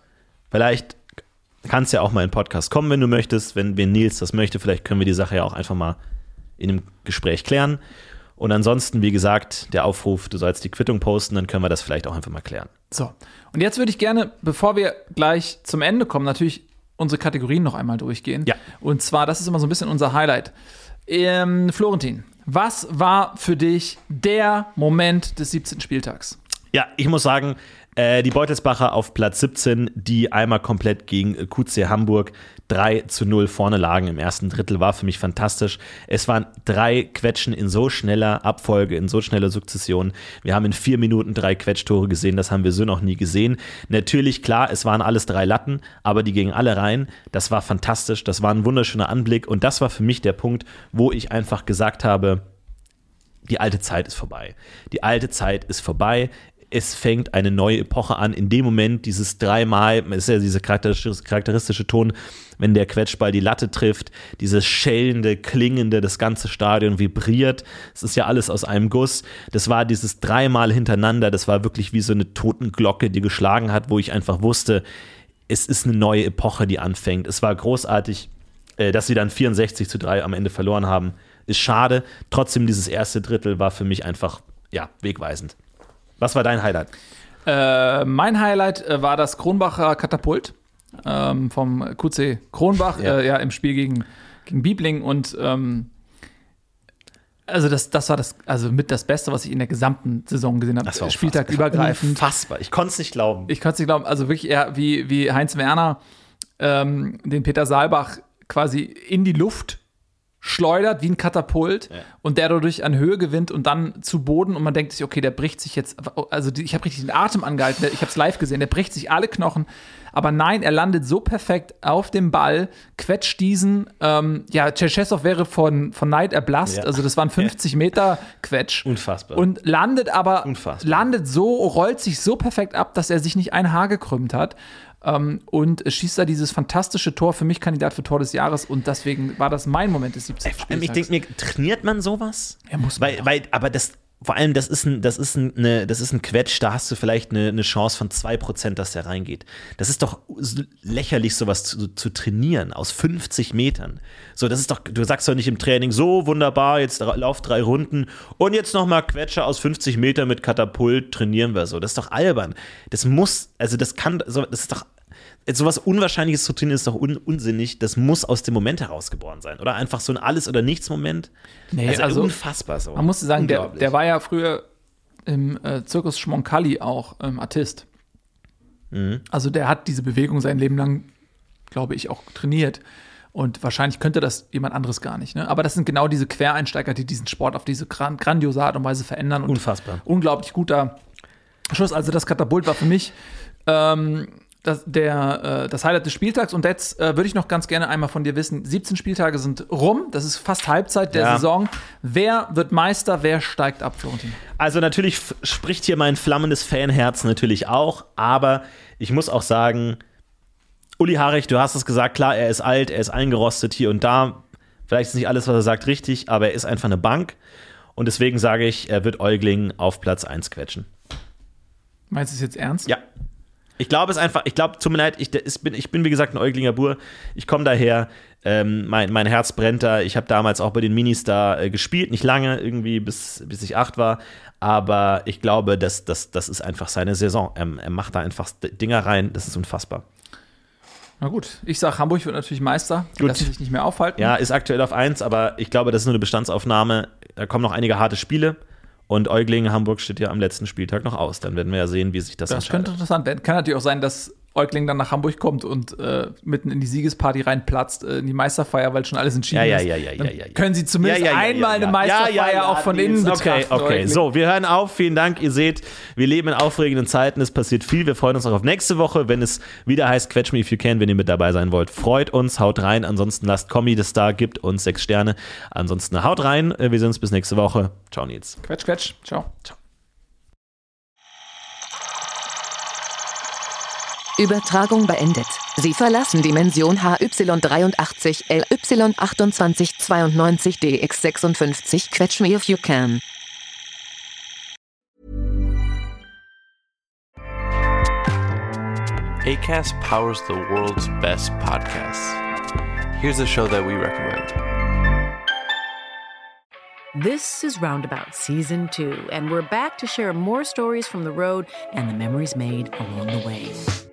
C: Vielleicht kannst ja auch mal in den Podcast kommen, wenn du möchtest. Wenn, wenn Nils das möchte, vielleicht können wir die Sache ja auch einfach mal in einem Gespräch klären. Und ansonsten, wie gesagt, der Aufruf, du sollst die Quittung posten, dann können wir das vielleicht auch einfach mal klären.
D: So, und jetzt würde ich gerne, bevor wir gleich zum Ende kommen, natürlich unsere Kategorien noch einmal durchgehen.
C: Ja.
D: Und zwar, das ist immer so ein bisschen unser Highlight. Ähm, Florentin, was war für dich der Moment des 17. Spieltags?
C: Ja, ich muss sagen, äh, die Beutelsbacher auf Platz 17, die einmal komplett gegen QC Hamburg 3 zu 0 vorne lagen im ersten Drittel, war für mich fantastisch. Es waren drei Quetschen in so schneller Abfolge, in so schneller Sukzession. Wir haben in vier Minuten drei Quetschtore gesehen, das haben wir so noch nie gesehen. Natürlich, klar, es waren alles drei Latten, aber die gingen alle rein. Das war fantastisch, das war ein wunderschöner Anblick und das war für mich der Punkt, wo ich einfach gesagt habe, die alte Zeit ist vorbei. Die alte Zeit ist vorbei. Es fängt eine neue Epoche an. In dem Moment, dieses dreimal, ist ja dieser charakteristische, charakteristische Ton, wenn der Quetschball die Latte trifft, dieses schellende, klingende, das ganze Stadion vibriert. Es ist ja alles aus einem Guss. Das war dieses dreimal hintereinander. Das war wirklich wie so eine Totenglocke, die geschlagen hat, wo ich einfach wusste, es ist eine neue Epoche, die anfängt. Es war großartig, äh, dass sie dann 64 zu 3 am Ende verloren haben. Ist schade. Trotzdem, dieses erste Drittel war für mich einfach, ja, wegweisend. Was war dein Highlight?
D: Äh, mein Highlight äh, war das Kronbacher Katapult ähm, vom QC Kronbach,
C: Ja.
D: Äh, ja, im Spiel gegen, gegen Biebling und ähm, also das, das war das, also mit das Beste, was ich in der gesamten Saison gesehen habe.
C: Das war
D: Spieltag
C: unfassbar.
D: übergreifend.
C: Unfassbar. Ich konnte es nicht glauben.
D: Ich konnte es nicht glauben, also wirklich eher wie, wie Heinz Werner ähm, den Peter Saalbach quasi in die Luft schleudert wie ein Katapult
C: Ja.
D: und der dadurch an Höhe gewinnt und dann zu Boden und man denkt sich, okay, der bricht sich jetzt, also ich habe richtig den Atem angehalten, ich habe es live gesehen, der bricht sich alle Knochen, aber nein, er landet so perfekt auf dem Ball, quetscht diesen, ähm, ja, Tschetschesow wäre von, von Neid erblasst,
C: Ja.
D: also das waren 50 Meter Quetsch.
C: Unfassbar.
D: Und landet aber,
C: Unfassbar.
D: landet so, rollt sich so perfekt ab, dass er sich nicht ein Haar gekrümmt hat. Ähm, und schießt da dieses fantastische Tor, für mich Kandidat für Tor des Jahres. Und deswegen war das mein Moment des 17.
C: Vor allem, ich denke mir, trainiert man sowas?
D: Ja, muss man
C: weil, weil, aber das, vor allem, das ist ein, das ist ein, eine, das ist ein Quetsch, da hast du vielleicht eine, eine Chance von 2%, dass der reingeht. Das ist doch lächerlich, sowas zu, zu trainieren, aus 50 Metern. So, das ist doch, du sagst doch nicht im Training, so wunderbar, jetzt lauf drei Runden und jetzt nochmal Quetscher aus 50 Metern mit Katapult trainieren wir so. Das ist doch albern. Das muss, also das kann, das ist doch sowas Unwahrscheinliches zu trainieren ist doch un unsinnig. Das muss aus dem Moment herausgeboren sein. Oder einfach so ein Alles- oder Nichts-Moment.
D: Nee,
C: also,
D: also
C: unfassbar so.
D: Man musste sagen, der, der war ja früher im äh, Zirkus Schmoncalli auch ähm, Artist.
C: Mhm.
D: Also der hat diese Bewegung sein Leben lang, glaube ich, auch trainiert. Und wahrscheinlich könnte das jemand anderes gar nicht. Ne? Aber das sind genau diese Quereinsteiger, die diesen Sport auf diese gran grandiose Art und Weise verändern. Und
C: Unfassbar.
D: Unglaublich guter Schuss. Also das Katapult war für mich ähm, das, der, äh, das Highlight des Spieltags. Und jetzt äh, würde ich noch ganz gerne einmal von dir wissen: 17 Spieltage sind rum. Das ist fast Halbzeit der
C: Ja.
D: Saison. Wer wird Meister? Wer steigt ab, Florentin?
C: Also natürlich spricht hier mein flammendes Fanherz natürlich auch, aber ich muss auch sagen, Uli Harich, du hast es gesagt, klar, er ist alt, er ist eingerostet hier und da. Vielleicht ist nicht alles, was er sagt, richtig, aber er ist einfach eine Bank. Und deswegen sage ich, er wird Eugling auf Platz 1 quetschen.
D: Meinst du es jetzt ernst?
C: Ja. Ich glaube es einfach, ich glaube, tut mir leid, ich, bin, ich bin wie gesagt ein Euglinger Bur. Ich komme daher, ähm, mein, mein Herz brennt da. Ich habe damals auch bei den Minis da äh, gespielt, nicht lange, irgendwie bis, bis ich acht war. Aber ich glaube, das, das, das ist einfach seine Saison. Er, er macht da einfach Dinger rein, das ist unfassbar.
D: Na gut, ich sag, Hamburg wird natürlich Meister.
C: Gut.
D: lassen sich nicht mehr aufhalten.
C: Ja, ist aktuell auf 1, aber ich glaube, das ist nur eine Bestandsaufnahme. Da kommen noch einige harte Spiele. Und Eugling Hamburg steht ja am letzten Spieltag noch aus. Dann werden wir ja sehen, wie sich das,
D: Das
C: entscheidet.
D: könnte interessant werden. Kann natürlich auch sein, dass Eugling dann nach Hamburg kommt und äh, mitten in die Siegesparty reinplatzt, äh, in die Meisterfeier, weil schon alles entschieden
C: Ja, ja,
D: ist.
C: ja, ja, ja, ja, ja.
D: Können Sie zumindest einmal eine Meisterfeier
C: Ja, ja, ja,
D: auch von innen
C: Okay, okay.
D: Eugling.
C: So, wir hören auf. Vielen Dank. Ihr seht, wir leben in aufregenden Zeiten. Es passiert viel. Wir freuen uns auch auf nächste Woche, wenn es wieder heißt Quetch Me If You Can, wenn ihr mit dabei sein wollt. Freut uns, haut rein. Ansonsten lasst Kommi das da, gibt uns sechs Sterne. Ansonsten haut rein. Wir sehen uns bis nächste Woche. Ciao, Nils.
D: Quetsch, quetsch. Ciao.
B: Übertragung beendet. Sie verlassen Dimension HY83 LY2892 DX56 Quetch me if you can.
E: ACAST powers the world's best podcasts. Here's a show that we recommend.
F: This is Roundabout Season 2, and we're back to share more stories from the road and the memories made along the way.